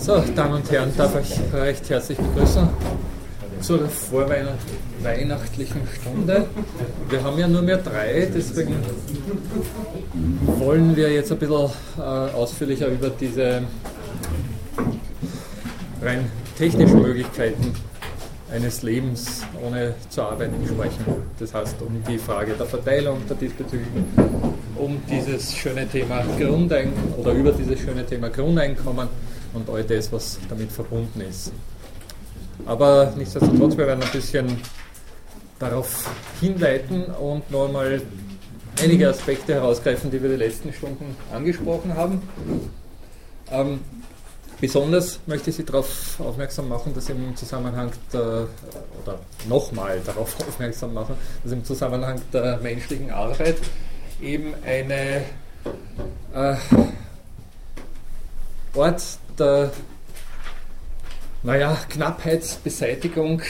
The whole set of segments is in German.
So, Damen und Herren, darf ich recht herzlich begrüßen zur vorweihnachtlichen Stunde. Wir haben ja nur mehr drei, deswegen wollen wir jetzt ein bisschen äh, ausführlicher über diese rein technischen Möglichkeiten eines Lebens ohne zu arbeiten sprechen. Das heißt, um die Frage der Verteilung der diesbezüglichen, um dieses schöne Thema Grundeinkommen oder über dieses schöne Thema Grundeinkommen und all das, was damit verbunden ist. Aber nichtsdestotrotz, wir werden ein bisschen darauf hinleiten und noch einmal einige Aspekte herausgreifen, die wir die letzten Stunden angesprochen haben. Ähm, besonders möchte ich Sie darauf aufmerksam machen, dass im Zusammenhang der, oder nochmal darauf aufmerksam machen, dass im Zusammenhang der menschlichen Arbeit eben eine äh, Ort der naja, Knappheitsbeseitigung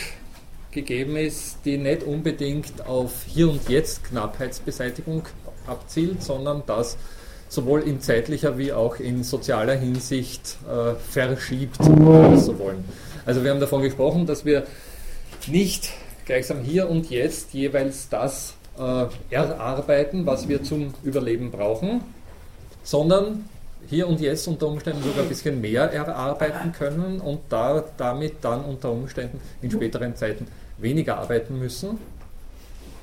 gegeben ist, die nicht unbedingt auf Hier und Jetzt Knappheitsbeseitigung abzielt, sondern das sowohl in zeitlicher wie auch in sozialer Hinsicht äh, verschiebt, wenn wir so wollen. Also wir haben davon gesprochen, dass wir nicht gleichsam hier und jetzt jeweils das äh, erarbeiten, was wir zum Überleben brauchen, sondern hier und jetzt unter Umständen sogar ein bisschen mehr erarbeiten können und da, damit dann unter Umständen in späteren Zeiten weniger arbeiten müssen.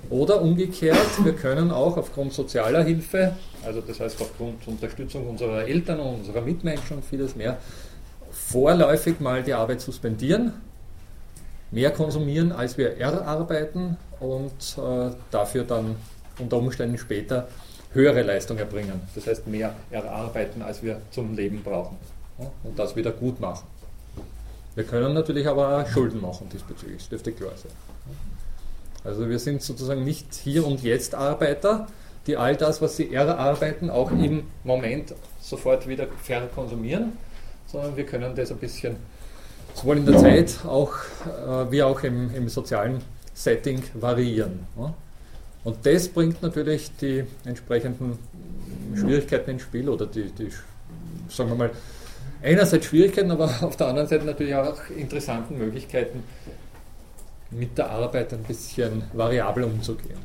Oder umgekehrt, wir können auch aufgrund sozialer Hilfe, also das heißt aufgrund Unterstützung unserer Eltern und unserer Mitmenschen und vieles mehr, vorläufig mal die Arbeit suspendieren, mehr konsumieren, als wir erarbeiten und äh, dafür dann unter Umständen später höhere Leistung erbringen. Das heißt, mehr erarbeiten, als wir zum Leben brauchen. Und das wieder gut machen. Wir können natürlich aber auch Schulden machen diesbezüglich, das dürfte klar sein. Also wir sind sozusagen nicht hier und jetzt Arbeiter, die all das, was sie erarbeiten, auch im Moment sofort wieder verkonsumieren, sondern wir können das ein bisschen sowohl in der Zeit auch, äh, wie auch im, im sozialen Setting variieren. Und das bringt natürlich die entsprechenden Schwierigkeiten ins Spiel oder die, die sagen wir mal, einerseits Schwierigkeiten, aber auf der anderen Seite natürlich auch interessanten Möglichkeiten, mit der Arbeit ein bisschen variabel umzugehen.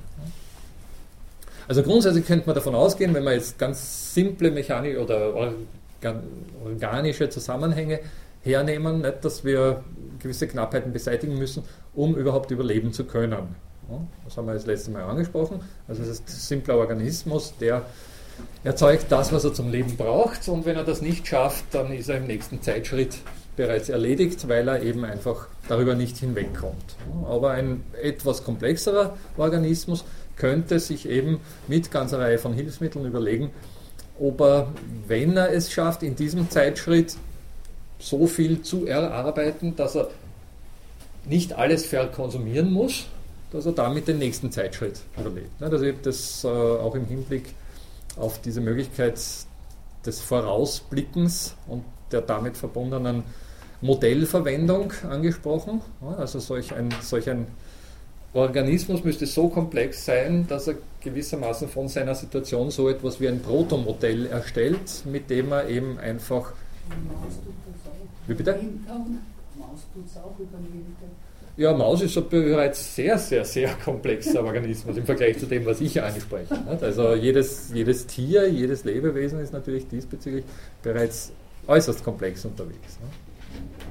Also grundsätzlich könnte man davon ausgehen, wenn man jetzt ganz simple mechanische oder organische Zusammenhänge hernehmen, nicht, dass wir gewisse Knappheiten beseitigen müssen, um überhaupt überleben zu können. Das haben wir das letzte Mal angesprochen. Also es ist ein simpler Organismus, der erzeugt das, was er zum Leben braucht und wenn er das nicht schafft, dann ist er im nächsten Zeitschritt bereits erledigt, weil er eben einfach darüber nicht hinwegkommt. Aber ein etwas komplexerer Organismus könnte sich eben mit ganzer Reihe von Hilfsmitteln überlegen, ob er, wenn er es schafft, in diesem Zeitschritt so viel zu erarbeiten, dass er nicht alles verkonsumieren muss, dass er damit den nächsten Zeitschritt überlebt. Also ich habe das äh, auch im Hinblick auf diese Möglichkeit des Vorausblickens und der damit verbundenen Modellverwendung angesprochen. Also solch ein, solch ein Organismus müsste so komplex sein, dass er gewissermaßen von seiner Situation so etwas wie ein Protomodell erstellt, mit dem er eben einfach. Wie bitte? Maus tut es auch überleben. Ja, Maus ist bereits sehr, sehr, sehr komplexer Organismus im Vergleich zu dem, was ich anspreche. Also jedes, jedes Tier, jedes Lebewesen ist natürlich diesbezüglich bereits äußerst komplex unterwegs.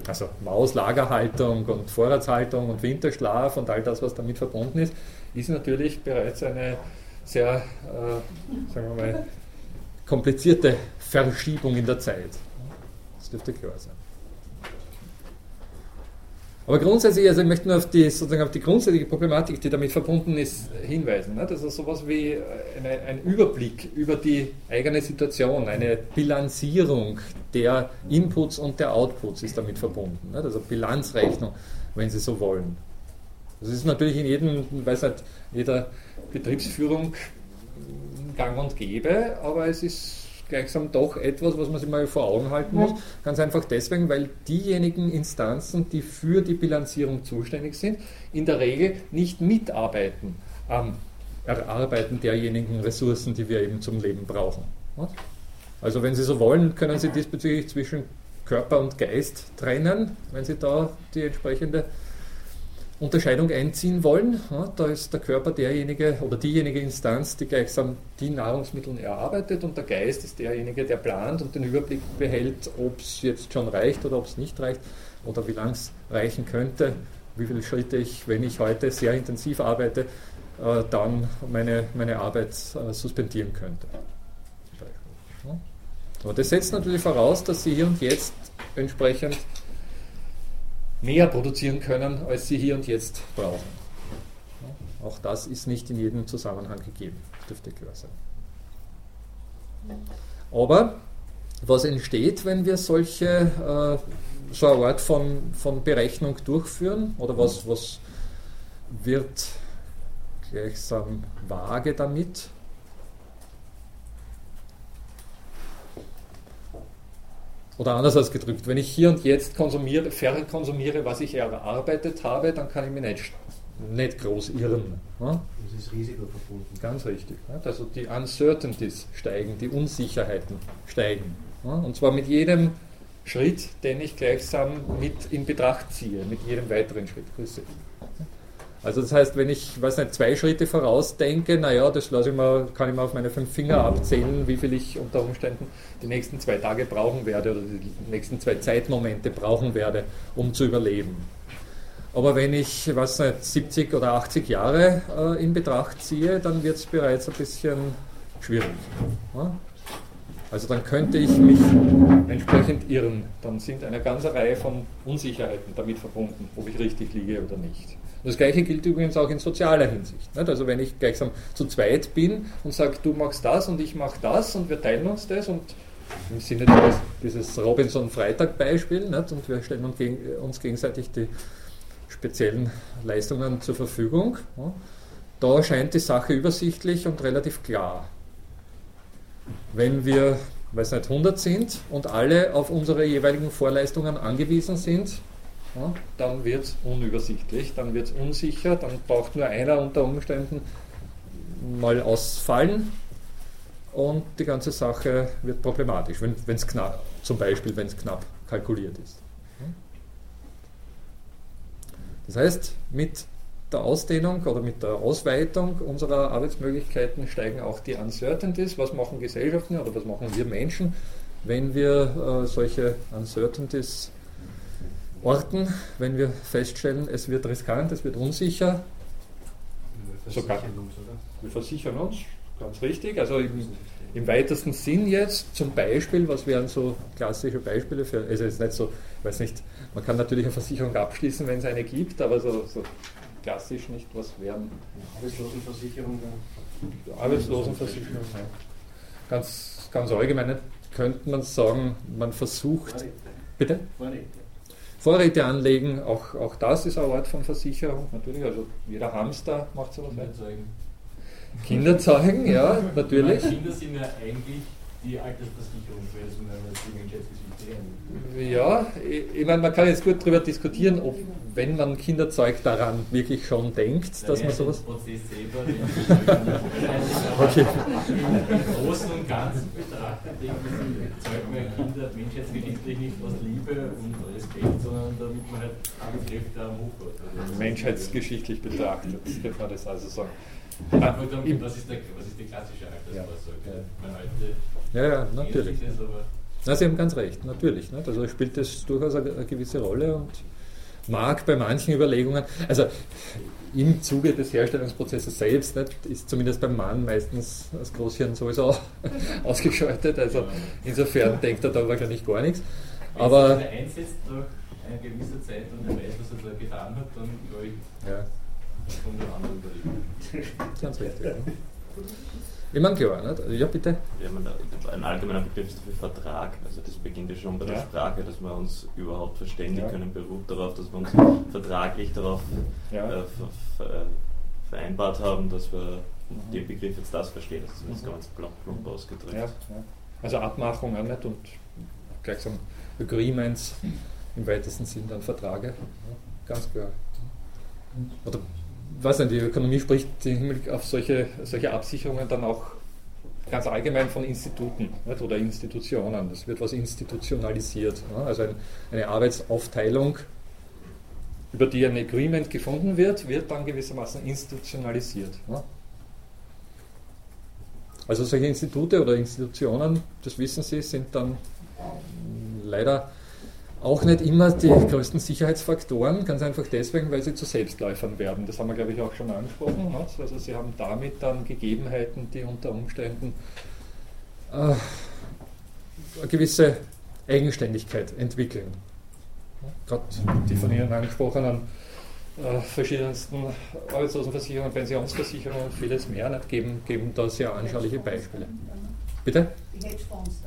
Also Maus, Lagerhaltung und Vorratshaltung und Winterschlaf und all das, was damit verbunden ist, ist natürlich bereits eine sehr, äh, sagen wir mal, komplizierte Verschiebung in der Zeit. Das dürfte klar sein. Aber grundsätzlich, also ich möchte nur auf die, sozusagen auf die grundsätzliche Problematik, die damit verbunden ist, hinweisen. Ne? Das ist sowas wie eine, ein Überblick über die eigene Situation, eine Bilanzierung der Inputs und der Outputs ist damit verbunden. Ne? Also Bilanzrechnung, wenn Sie so wollen. Das ist natürlich in jedem, weiß nicht, jeder Betriebsführung gang und gäbe, aber es ist gleichsam doch etwas, was man sich mal vor Augen halten muss. Ganz einfach deswegen, weil diejenigen Instanzen, die für die Bilanzierung zuständig sind, in der Regel nicht mitarbeiten am Erarbeiten derjenigen Ressourcen, die wir eben zum Leben brauchen. Also wenn Sie so wollen, können Sie diesbezüglich zwischen Körper und Geist trennen, wenn Sie da die entsprechende Unterscheidung einziehen wollen. Da ist der Körper derjenige oder diejenige Instanz, die gleichsam die Nahrungsmittel erarbeitet und der Geist ist derjenige, der plant und den Überblick behält, ob es jetzt schon reicht oder ob es nicht reicht oder wie lang es reichen könnte, wie viele Schritte ich, wenn ich heute sehr intensiv arbeite, äh, dann meine, meine Arbeit äh, suspendieren könnte. Aber das setzt natürlich voraus, dass Sie hier und jetzt entsprechend mehr produzieren können, als sie hier und jetzt brauchen. Auch das ist nicht in jedem Zusammenhang gegeben, dürfte klar sein. Aber was entsteht, wenn wir solche, äh, so eine Art von, von Berechnung durchführen? Oder was, was wird gleichsam vage damit? Oder anders ausgedrückt, wenn ich hier und jetzt konsumiere, verkonsumiere, was ich erarbeitet habe, dann kann ich mich nicht, nicht groß irren. Ne? Das ist Risiko verbunden. Ganz richtig. Also die Uncertainties steigen, die Unsicherheiten steigen. Und zwar mit jedem Schritt, den ich gleichsam mit in Betracht ziehe, mit jedem weiteren Schritt. Grüße. Also das heißt, wenn ich, weiß nicht, zwei Schritte vorausdenke, naja, das lasse ich mal, kann ich mal auf meine fünf Finger abzählen, wie viel ich unter Umständen die nächsten zwei Tage brauchen werde oder die nächsten zwei Zeitmomente brauchen werde, um zu überleben. Aber wenn ich, weiß nicht, 70 oder 80 Jahre äh, in Betracht ziehe, dann wird es bereits ein bisschen schwierig. Ja? Also dann könnte ich mich entsprechend irren. Dann sind eine ganze Reihe von Unsicherheiten damit verbunden, ob ich richtig liege oder nicht. Das gleiche gilt übrigens auch in sozialer Hinsicht. Also wenn ich gleichsam zu zweit bin und sage, du machst das und ich mache das und wir teilen uns das und im Sinne dieses, Robinson-Freitag-Beispiel und wir stellen uns, gegen, uns, gegenseitig die speziellen Leistungen zur Verfügung, da scheint die Sache übersichtlich und relativ klar. Wenn wir, weiß nicht, 100 sind und alle auf unsere jeweiligen Vorleistungen angewiesen sind, ja, dann wird es unübersichtlich, dann wird es unsicher, dann braucht nur einer unter Umständen mal ausfallen und die ganze Sache wird problematisch, wenn es knapp, zum Beispiel wenn es knapp kalkuliert ist. Das heißt, mit der Ausdehnung oder mit der Ausweitung unserer Arbeitsmöglichkeiten steigen auch die Uncertainties. Was machen Gesellschaften oder was machen wir Menschen, wenn wir äh, solche Uncertainties orten, wenn wir feststellen, es wird riskant, es wird unsicher. Wir versichern Sogar, uns, oder? Wir versichern uns, ganz richtig. Also im, im, weitesten Sinn jetzt, zum Beispiel, was wären so klassische Beispiele für, also jetzt nicht so, weiß nicht, man kann natürlich eine Versicherung abschließen, wenn es eine gibt, aber so, so klassisch nicht, was wären. Arbeitslosenversicherung. Arbeitslosenversicherung, ja. Ganz, ganz allgemein könnte man sagen, man versucht. Bitte? Vorräte. Vorräte anlegen, auch, auch das ist eine Art von Versicherung, natürlich. Also jeder Hamster macht sowas. Kinderzeugen. Kinderzeugen, ja, natürlich. Kinder sind ja eigentlich die Altersversicherung, weil das man eine Menschheitsgeschichte Ja, ich, ich meine, man kann jetzt gut darüber diskutieren, ob, wenn man Kinderzeug daran wirklich schon denkt, da dass man sowas. Prozess selber, okay. Im Großen und Ganzen betrachtet, denke ich, zeugt man Kinder menschheitsgeschichtlich nicht aus Liebe und Respekt, sondern damit man halt alle Kräfte am Hoch hat. Menschheitsgeschichtlich betrachtet, könnte man das also sagen. Ah, was, ist der, was ist die klassische Altersvorsorge? Ja. Ja, ja, natürlich. Na, Sie haben ganz recht, natürlich. Nicht? Also spielt das durchaus eine, eine, gewisse Rolle und mag bei manchen Überlegungen, also im Zuge des Herstellungsprozesses selbst nicht, ist zumindest beim Mann meistens das Großhirn sowieso ausgeschaltet. Also insofern denkt er da wahrscheinlich gar nichts. Wenn Aber er einsetzt nach einer gewissen Zeit und er weiß, was er da getan hat, dann glaube ich, ja. kommt der andere überlegen. Ganz richtig. Ja. Ich meine, klar, nicht? Ja, bitte. Ja, man, ein allgemeiner Begriff ist dafür Vertrag. Also das beginnt ja schon bei der ja. Sprache, dass wir uns überhaupt verständigen ja. können, beruht darauf, dass wir uns vertraglich darauf ja. äh, ver, ver, vereinbart haben, dass wir mhm. den Begriff jetzt das verstehen. Das ist jetzt mhm. ganz plump ausgedrückt. Ja, Also Abmachungen nicht und gleichsam Agreements im weitesten Sinn dann Verträge. ganz klar. Oder weiß nicht, die Ökonomie spricht im Hinblick auf solche, solche Absicherungen dann auch ganz allgemein von Instituten nicht, oder Institutionen. Es wird was institutionalisiert. Ja, also ein, eine Arbeitsaufteilung, über die ein Agreement gefunden wird, wird dann gewissermaßen institutionalisiert. Ja. Also solche Institute oder Institutionen, das wissen Sie, sind dann leider auch nicht immer die größten Sicherheitsfaktoren, ganz einfach deswegen, weil sie zu Selbstläufern werden. Das haben wir, glaube ich, auch schon angesprochen. Also sie haben damit dann Gegebenheiten, die unter Umständen äh, eine gewisse Eigenständigkeit entwickeln. Gerade die von Ihnen angesprochenen äh, verschiedensten Arbeitslosenversicherungen, Pensionsversicherungen und vieles mehr nicht, geben, geben da sehr anschauliche Beispiele. Bitte? Die Hedgefonds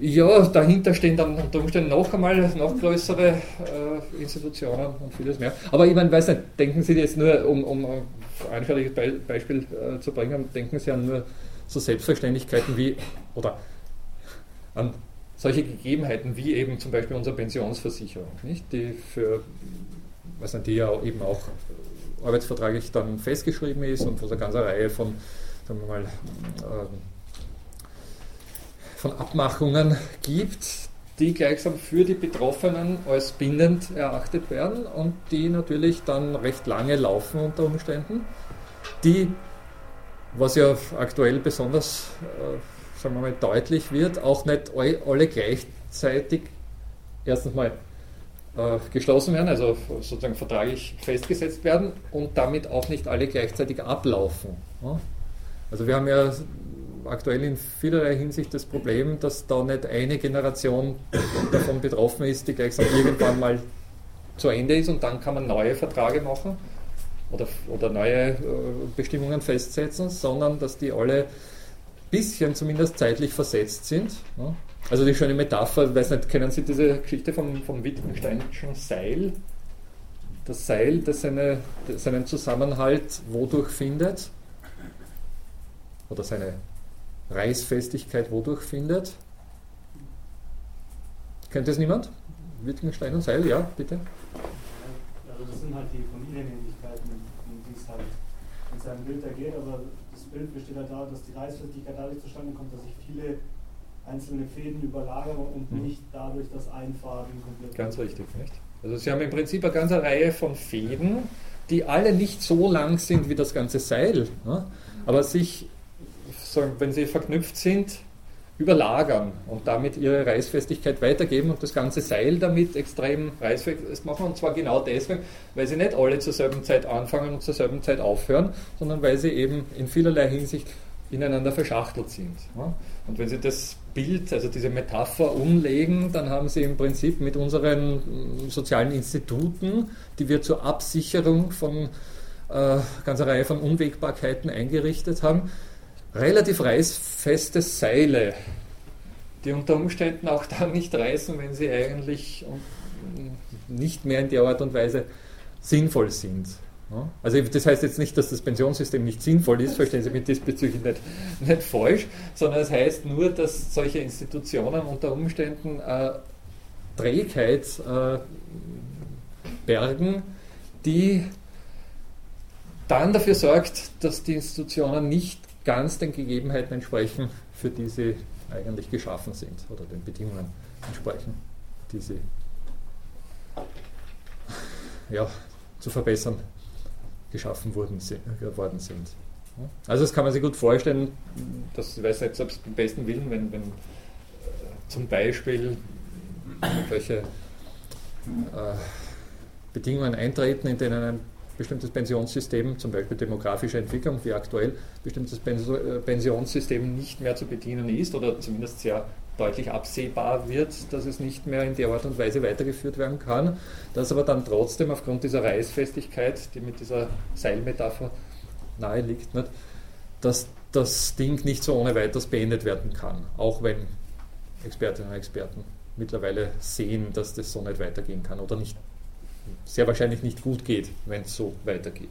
ja, dahinter stehen dann unter Umständen noch einmal noch größere äh, Institutionen und vieles mehr. Aber ich meine, weiß nicht, denken Sie jetzt nur, um, um ein anschauliches Be Beispiel äh, zu bringen, denken Sie an nur so Selbstverständlichkeiten wie, oder an solche Gegebenheiten wie eben zum Beispiel unsere Pensionsversicherung, nicht? die für, weiß nicht, die ja eben auch arbeitsvertraglich dann festgeschrieben ist und von einer ganzen Reihe von, sagen wir mal, äh, von Abmachungen gibt, die gleichsam für die Betroffenen als bindend erachtet werden und die natürlich dann recht lange laufen unter Umständen, die, was ja aktuell besonders, äh, sagen wir mal, deutlich wird, auch nicht alle gleichzeitig erstens mal äh, geschlossen werden, also sozusagen vertraglich festgesetzt werden und damit auch nicht alle gleichzeitig ablaufen. Also wir haben ja aktuell in vielerlei Hinsicht das Problem, dass da nicht eine Generation davon betroffen ist, die gleichsam irgendwann mal zu Ende ist und dann kann man neue Verträge machen oder, oder neue äh, Bestimmungen festsetzen, sondern dass die alle ein bisschen zumindest zeitlich versetzt sind. Also die schöne Metapher, weiß nicht, kennen Sie diese Geschichte vom, vom Wittgensteinischen Seil? Das Seil, das seine, seinen Zusammenhalt wodurch findet, oder seine Reißfestigkeit wodurch findet? Kennt das niemand? Wittgenstein und Seil, ja, bitte. Also das sind halt die Familienähnlichkeiten, um die es halt in seinem Bild ergeht, aber das Bild besteht halt darin, dass die Reißfestigkeit dadurch zustande kommt, dass sich viele einzelne Fäden überlagern und mhm. nicht dadurch, dass ein Faden komplett. Ganz richtig, nicht? Also Sie haben im Prinzip eine ganze Reihe von Fäden, die alle nicht so lang sind wie das ganze Seil, ne? aber sich wenn sie verknüpft sind, überlagern und damit ihre Reißfestigkeit weitergeben und das ganze Seil damit extrem reißfest machen. Und zwar genau deswegen, weil sie nicht alle zur selben Zeit anfangen und zur selben Zeit aufhören, sondern weil sie eben in vielerlei Hinsicht ineinander verschachtelt sind. Und wenn Sie das Bild, also diese Metapher umlegen, dann haben Sie im Prinzip mit unseren sozialen Instituten, die wir zur Absicherung von äh, ganzer Reihe von Unwägbarkeiten eingerichtet haben, relativ reißfeste Seile, die unter Umständen auch dann nicht reißen, wenn sie eigentlich nicht mehr in der Art und Weise sinnvoll sind. Also das heißt jetzt nicht, dass das Pensionssystem nicht sinnvoll ist, verstehen Sie mich diesbezüglich nicht, nicht falsch, sondern es heißt nur, dass solche Institutionen unter Umständen äh, Trägheit äh, bergen, die dann dafür sorgt, dass die Institutionen nicht ganz den Gegebenheiten entsprechen, für die sie eigentlich geschaffen sind oder den Bedingungen entsprechen, die sie ja, zu verbessern geschaffen wurden, geworden sind. Also das kann man sich gut vorstellen, das weiß nicht selbst beim besten Willen, wenn, wenn äh, zum Beispiel welche äh, Bedingungen eintreten, in denen ein bestimmtes Pensionssystem, zum Beispiel demografische Entwicklung, wie aktuell bestimmtes äh, Pensionssystem nicht mehr zu bedienen ist oder zumindest sehr deutlich absehbar wird, dass es nicht mehr in der Art und Weise weitergeführt werden kann, dass aber dann trotzdem aufgrund dieser Reißfestigkeit, die mit dieser Seilmetapher nahe liegt, nicht, dass das Ding nicht so ohne weiteres beendet werden kann, auch wenn Expertinnen und Experten mittlerweile sehen, dass das so nicht weitergehen kann oder nicht sehr wahrscheinlich nicht gut geht, wenn es so weitergeht.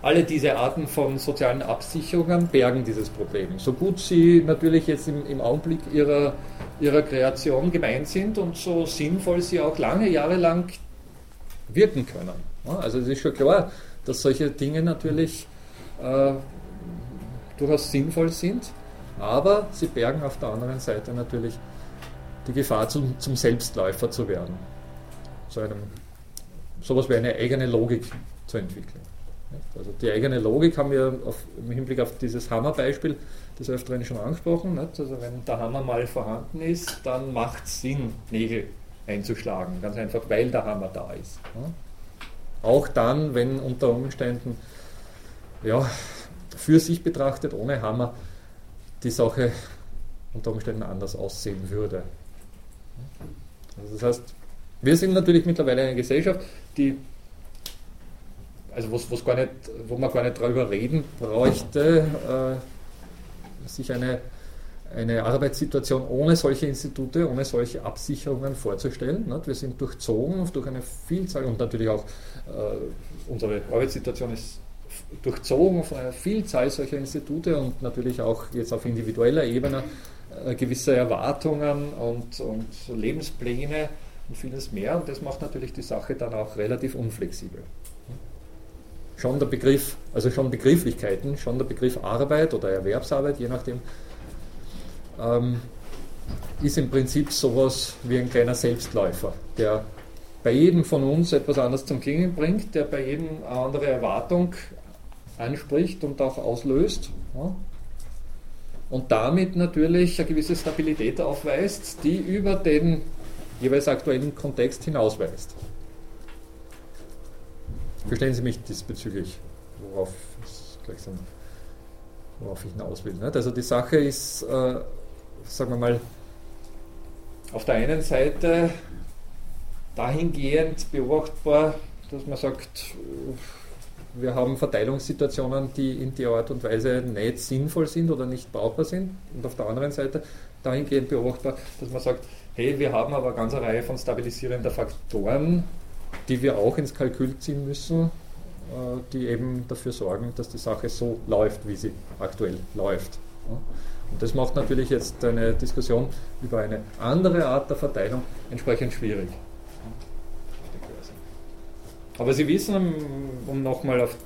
Alle diese Arten von sozialen Absicherungen bergen dieses Problem. So gut sie natürlich jetzt im, im Augenblick ihrer, ihrer Kreation gemeint sind und so sinnvoll sie auch lange Jahre lang wirken können. Also es ist schon klar, dass solche Dinge natürlich äh, durchaus sinnvoll sind, aber sie bergen auf der anderen Seite natürlich die Gefahr, zum, zum Selbstläufer zu werden. Einem, sowas wie eine eigene Logik zu entwickeln. Also die eigene Logik haben wir auf, im Hinblick auf dieses Hammerbeispiel des Öfteren schon angesprochen. Nicht? Also wenn der Hammer mal vorhanden ist, dann macht es Sinn, Nägel einzuschlagen. Ganz einfach, weil der Hammer da ist. Auch dann, wenn unter Umständen ja, für sich betrachtet, ohne Hammer, die Sache unter Umständen anders aussehen würde. Also das heißt, wir sind natürlich mittlerweile eine Gesellschaft, die also was, was gar nicht, wo man gar nicht darüber reden bräuchte, äh, sich eine, eine Arbeitssituation ohne solche Institute, ohne solche Absicherungen vorzustellen. Nicht? Wir sind durchzogen durch eine Vielzahl und natürlich auch äh, unsere Arbeitssituation ist durchzogen von einer Vielzahl solcher Institute und natürlich auch jetzt auf individueller Ebene gewisse Erwartungen und, und Lebenspläne und vieles mehr. Und das macht natürlich die Sache dann auch relativ unflexibel schon der Begriff, also schon Begrifflichkeiten, schon der Begriff Arbeit oder Erwerbsarbeit, je nachdem, ähm, ist im Prinzip sowas wie ein kleiner Selbstläufer, der bei jedem von uns etwas anderes zum Klingen bringt, der bei jedem eine andere Erwartung anspricht und auch auslöst. Ja? Und damit natürlich eine gewisse Stabilität aufweist, die über den jeweils aktuellen Kontext hinausweist. Verstehen Sie mich diesbezüglich, worauf, sagen, worauf ich hinaus will. Nicht? Also die Sache ist, äh, sagen wir mal, auf der einen Seite dahingehend beobachtbar, dass man sagt, wir haben Verteilungssituationen, die in der Art und Weise nicht sinnvoll sind oder nicht brauchbar sind. Und auf der anderen Seite dahingehend beobachtbar, dass man sagt, hey, wir haben aber eine ganze Reihe von stabilisierender Faktoren, die wir auch ins Kalkül ziehen müssen, äh, die eben dafür sorgen, dass die Sache so läuft, wie sie aktuell läuft. Und das macht natürlich jetzt eine Diskussion über eine andere Art der Verteilung entsprechend schwierig. Aber Sie wissen, um nochmal auf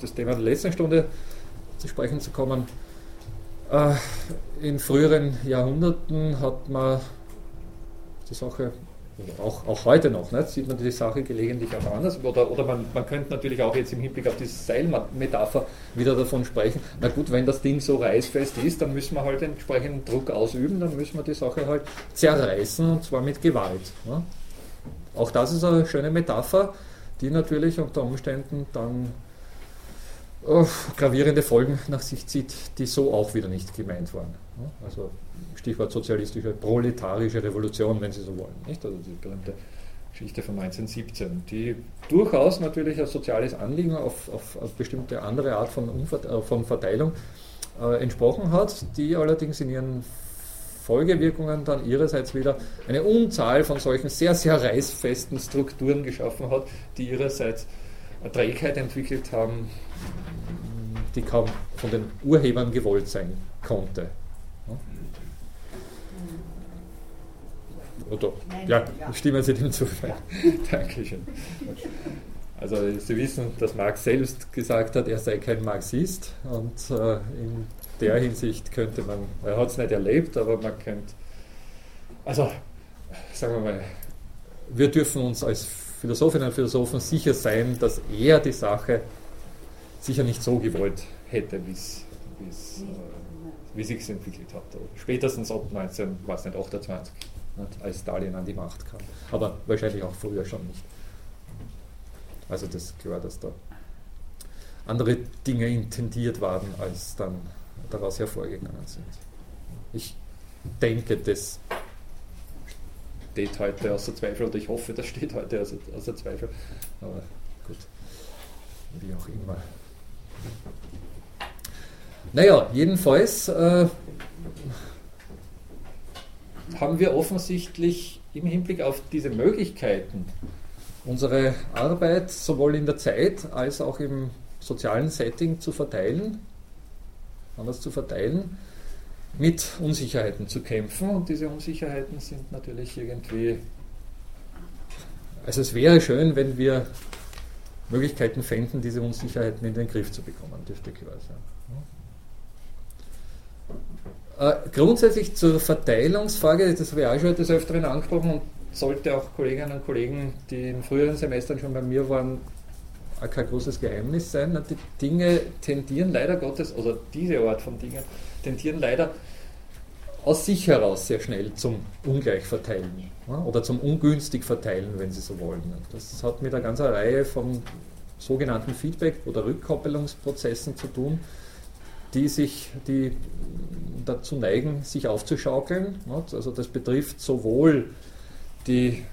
das Thema der letzten Stunde zu sprechen zu kommen, äh, in früheren Jahrhunderten hat man die Sache auch, auch heute noch, ne, sieht man die Sache gelegentlich auch anders. Oder, oder man, man könnte natürlich auch jetzt im Hinblick auf diese Seilmetapher wieder davon sprechen, na gut, wenn das Ding so reißfest ist, dann müssen wir halt entsprechenden Druck ausüben, dann müssen wir die Sache halt zerreißen und zwar mit Gewalt. Ne. Auch das ist eine schöne Metapher, die natürlich unter Umständen dann oh, gravierende Folgen nach sich zieht, die so auch wieder nicht gemeint waren. Also Stichwort sozialistische, proletarische Revolution, wenn Sie so wollen. Nicht? Also die berühmte Geschichte von 1917, die durchaus natürlich ein soziales Anliegen auf, auf, auf bestimmte andere Art von, Umver äh, von Verteilung äh, entsprochen hat, die allerdings in ihren Folgewirkungen dann ihrerseits wieder eine Unzahl von solchen sehr, sehr reißfesten Strukturen geschaffen hat, die ihrerseits eine Trägheit entwickelt haben, die kaum von den Urhebern gewollt sein konnte. Oder, ja, stimmen Sie dem zu. Ja. Dankeschön. Also Sie wissen, dass Marx selbst gesagt hat, er sei kein Marxist und äh, in der Hinsicht könnte man, er hat es nicht erlebt, aber man könnte, also sagen wir mal, wir dürfen uns als Philosophinnen und Philosophen sicher sein, dass er die Sache sicher nicht so gewollt hätte, wie es äh, sich entwickelt hat. Spätestens ab 1928 als Stalin an die Macht kam. Aber wahrscheinlich auch früher schon nicht. Also das klar, dass da andere Dinge intendiert waren, als dann daraus hervorgegangen sind. Ich denke, das steht heute außer Zweifel, oder ich hoffe, das steht heute außer, außer Zweifel. Aber gut, wie auch immer. Naja, jedenfalls äh, haben wir offensichtlich im Hinblick auf diese Möglichkeiten, unsere Arbeit sowohl in der Zeit als auch im sozialen Setting zu verteilen, anders zu verteilen, mit Unsicherheiten zu kämpfen. Und diese Unsicherheiten sind natürlich irgendwie, also es wäre schön, wenn wir Möglichkeiten fänden, diese Unsicherheiten in den Griff zu bekommen, dürfte klar sein. Grundsätzlich zur Verteilungsfrage, das habe ich auch schon des Öfteren angesprochen und sollte auch Kolleginnen und Kollegen, die in früheren Semestern schon bei mir waren, kein großes Geheimnis sein. Die Dinge tendieren leider Gottes, oder diese Art von Dingen, tendieren leider aus sich heraus sehr schnell zum Ungleichverteilen oder zum ungünstig Verteilen, wenn Sie so wollen. Das hat mit einer ganzen Reihe von sogenannten Feedback- oder Rückkoppelungsprozessen zu tun, die sich, die dazu neigen, sich aufzuschaukeln. Also das betrifft sowohl die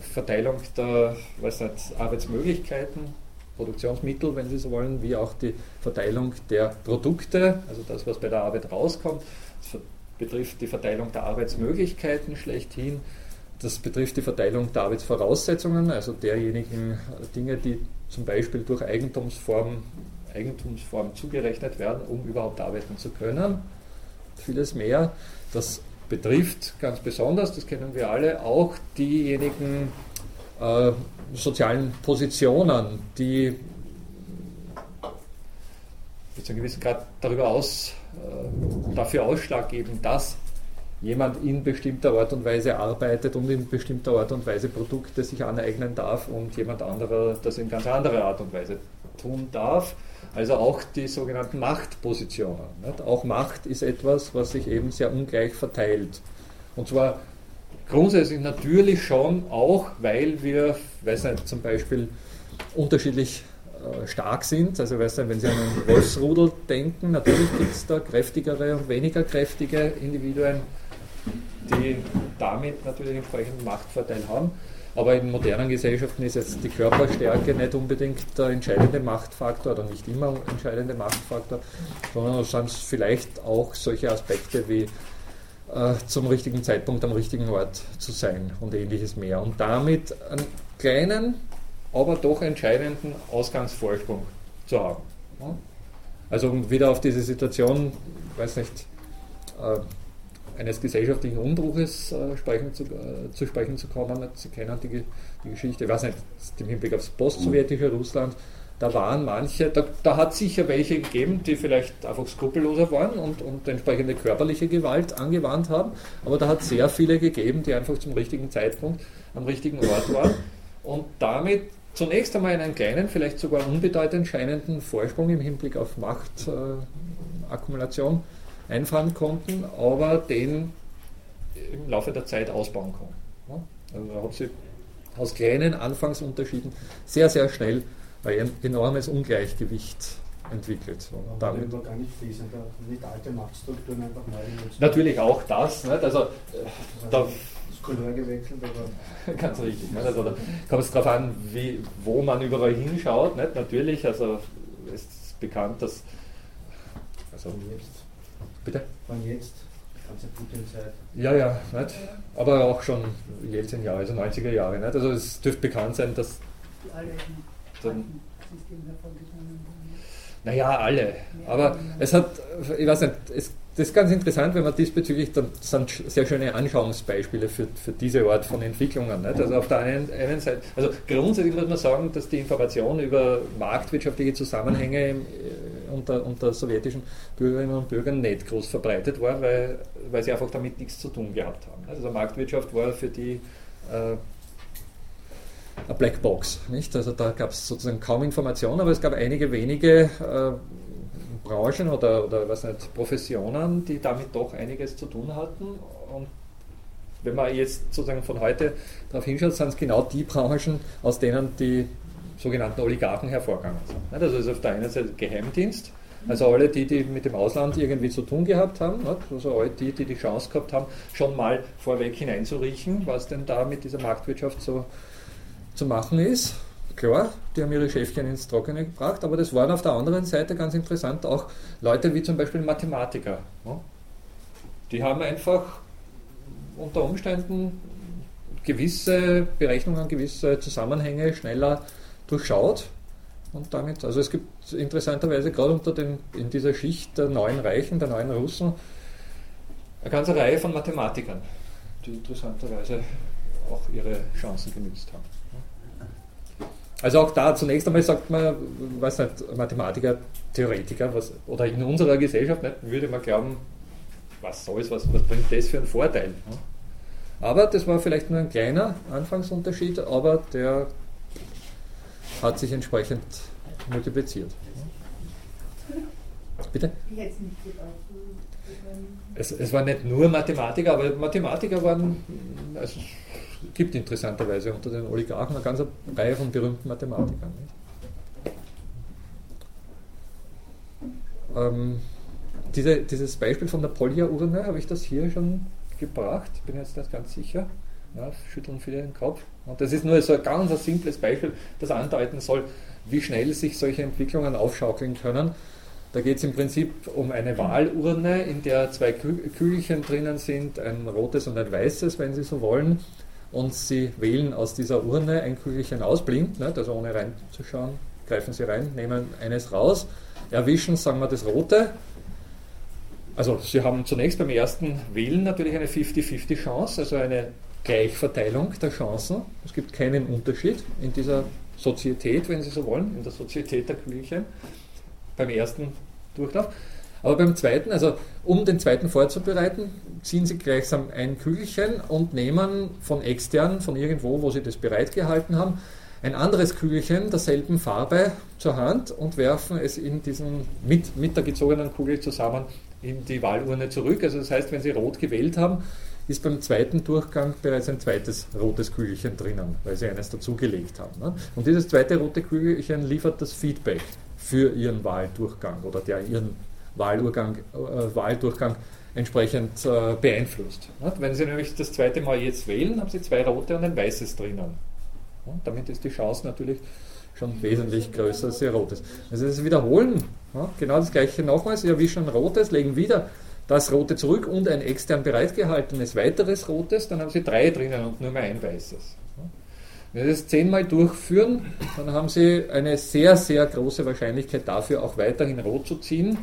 Verteilung der nicht, Arbeitsmöglichkeiten, Produktionsmittel, wenn Sie so wollen, wie auch die Verteilung der Produkte, also das, was bei der Arbeit rauskommt. Das betrifft die Verteilung der Arbeitsmöglichkeiten schlechthin. Das betrifft die Verteilung der Arbeitsvoraussetzungen, also derjenigen Dinge, die zum Beispiel durch Eigentumsform, Eigentumsform zugerechnet werden, um überhaupt arbeiten zu können. Vieles mehr. Das betrifft ganz besonders, das kennen wir alle, auch diejenigen äh, sozialen Positionen, die bis zu einem gewissen Grad darüber aus, äh, dafür Ausschlag geben, dass jemand in bestimmter Art und Weise arbeitet und in bestimmter Art und Weise Produkte sich aneignen darf und jemand anderer das in ganz anderer Art und Weise tun darf. Also auch die sogenannten Machtpositionen. Auch Macht ist etwas, was sich eben sehr ungleich verteilt. Und zwar grundsätzlich natürlich schon auch, weil wir, weiß nicht, zum Beispiel unterschiedlich äh, stark sind. Also weiß nicht, wenn Sie an einen Wolfsrudel denken, natürlich gibt es da kräftigere und weniger kräftige Individuen, die damit natürlich entsprechenden Machtvorteil haben. Aber in modernen Gesellschaften ist jetzt die Körperstärke nicht unbedingt der entscheidende Machtfaktor oder nicht immer entscheidende Machtfaktor, sondern es sind vielleicht auch solche Aspekte wie zum richtigen Zeitpunkt am richtigen Ort zu sein und ähnliches mehr. Und damit einen kleinen, aber doch entscheidenden Ausgangsvorsprung zu haben. Also um wieder auf diese Situation, weiß nicht, äh, eines gesellschaftlichen Umbruches äh, sprechen zu, äh, zu, sprechen zu kommen. Sie kennen die, die Geschichte, ich weiß nicht, im Hinblick aufs post-sowjetische Russland, da waren manche, da, da hat sicher welche gegeben, die vielleicht einfach skrupelloser waren und, und entsprechende körperliche Gewalt angewandt haben, aber da hat es sehr viele gegeben, die einfach zum richtigen Zeitpunkt am richtigen Ort waren und damit zunächst einmal einen kleinen, vielleicht sogar unbedeutend scheinenden Vorsprung im Hinblick auf Machtakkumulation äh, einfahren konnten, aber den im Laufe der Zeit ausbauen konnten. Also da hat sich aus kleinen Anfangsunterschieden sehr, sehr schnell ein enormes Ungleichgewicht entwickelt. Und damit war gar nicht fließend, nicht alte Machtstrukturen einfach neu Natürlich auch das. Nicht? Also, also da, das Couleur gewechselt, aber. Ganz richtig. Nicht? Also, da kommt es darauf an, wie, wo man überall hinschaut. Nicht? Natürlich, also es ist bekannt, dass. Also, jetzt Bitte? Wann jetzt? Ganze Putin-Zeit. Ja, ja, nicht? aber auch schon Jelzin Jahre, also 90er Jahre. Nicht? Also es dürfte bekannt sein, dass. Alle dann, naja, alle. Aber es hat, ich weiß nicht, es, das ist ganz interessant, wenn man diesbezüglich, dann sind sehr schöne Anschauungsbeispiele für, für diese Art von Entwicklungen. Nicht? Also auf der einen, einen Seite, also grundsätzlich muss man sagen, dass die Information über marktwirtschaftliche Zusammenhänge im, unter, unter sowjetischen Bürgerinnen und Bürgern nicht groß verbreitet war, weil, weil sie einfach damit nichts zu tun gehabt haben. Also Marktwirtschaft war für die äh, eine Blackbox. Nicht? Also da gab es sozusagen kaum Informationen, aber es gab einige wenige äh, Branchen oder, oder was nicht, Professionen, die damit doch einiges zu tun hatten. Und wenn man jetzt sozusagen von heute darauf hinschaut, sind es genau die Branchen, aus denen die sogenannten Oligarchen hervorgegangen sind. Also ist auf der einen Seite Geheimdienst, also alle die, die mit dem Ausland irgendwie zu tun gehabt haben, also alle die, die die Chance gehabt haben, schon mal vorweg hineinzuriechen, was denn da mit dieser Marktwirtschaft so zu machen ist. Klar, die haben ihre Schäfchen ins Trockene gebracht, aber das waren auf der anderen Seite ganz interessant auch Leute wie zum Beispiel Mathematiker. Die haben einfach unter Umständen gewisse Berechnungen, gewisse Zusammenhänge schneller durchschaut. Und damit, also es gibt interessanterweise gerade unter den, in dieser Schicht der neuen Reichen, der neuen Russen, eine ganze Reihe von Mathematikern, die interessanterweise auch ihre Chancen genützt haben. Also auch da zunächst einmal sagt man, was nicht, Mathematiker, Theoretiker, was, oder in unserer Gesellschaft nicht, würde man glauben, was soll es, was, was bringt das für einen Vorteil? Aber das war vielleicht nur ein kleiner Anfangsunterschied, aber der hat sich entsprechend multipliziert. Bitte? Es. Es, waren nicht nur Mathematiker, aber Mathematiker waren, also gibt interessanterweise unter den Oligarchen eine ganze Reihe von berühmten Mathematikern. Ähm, diese, dieses Beispiel von der Polya-Urne, habe ich das hier schon gebracht? Bin jetzt nicht ganz sicher. Ja, schütteln viele den Kopf. Und das ist nur so ein ganz ein simples Beispiel, das andeuten soll, wie schnell sich solche Entwicklungen aufschaukeln können. Da geht es im Prinzip um eine Wahlurne, in der zwei Kügelchen drinnen sind, ein rotes und ein weißes, wenn Sie so wollen. Und Sie wählen aus dieser Urne ein Kügelchen aus, blind, ne, also ohne reinzuschauen, greifen Sie rein, nehmen eines raus, erwischen, sagen wir, das rote. Also Sie haben zunächst beim ersten Wählen natürlich eine 50-50 Chance, also eine Gleichverteilung der Chancen. Es gibt keinen Unterschied in dieser Sozietät, wenn Sie so wollen, in der Sozietät der Kügelchen beim ersten Durchlauf. Aber beim zweiten, also um den zweiten vorzubereiten, ziehen Sie gleichsam ein Kügelchen und nehmen von extern, von irgendwo, wo Sie das bereitgehalten haben, ein anderes Kügelchen derselben Farbe zur Hand und werfen es in diesen mit, mit der gezogenen Kugel zusammen in die Wahlurne zurück. Also das heißt, wenn Sie rot gewählt haben, ist beim zweiten Durchgang bereits ein zweites rotes Kügelchen drinnen, weil Sie eines dazugelegt haben. Ne? Und dieses zweite rote Kügelchen liefert das Feedback für ihren Wahldurchgang oder der ihren Wahlurgang, äh, Wahldurchgang entsprechend äh, beeinflusst. Ja, wenn Sie nämlich das zweite Mal jetzt wählen, haben Sie zwei rote und ein weißes drinnen. Ja, damit ist die Chance natürlich schon wesentlich größer als ihr rotes. Also das Wiederholen, ja, genau das gleiche nochmals, Sie erwischen ein rotes, legen wieder das rote zurück und ein extern bereitgehaltenes weiteres rotes, dann haben Sie drei drinnen und nur mehr ein weißes. Wenn Sie das zehnmal durchführen, dann haben Sie eine sehr, sehr große Wahrscheinlichkeit dafür, auch weiterhin rot zu ziehen.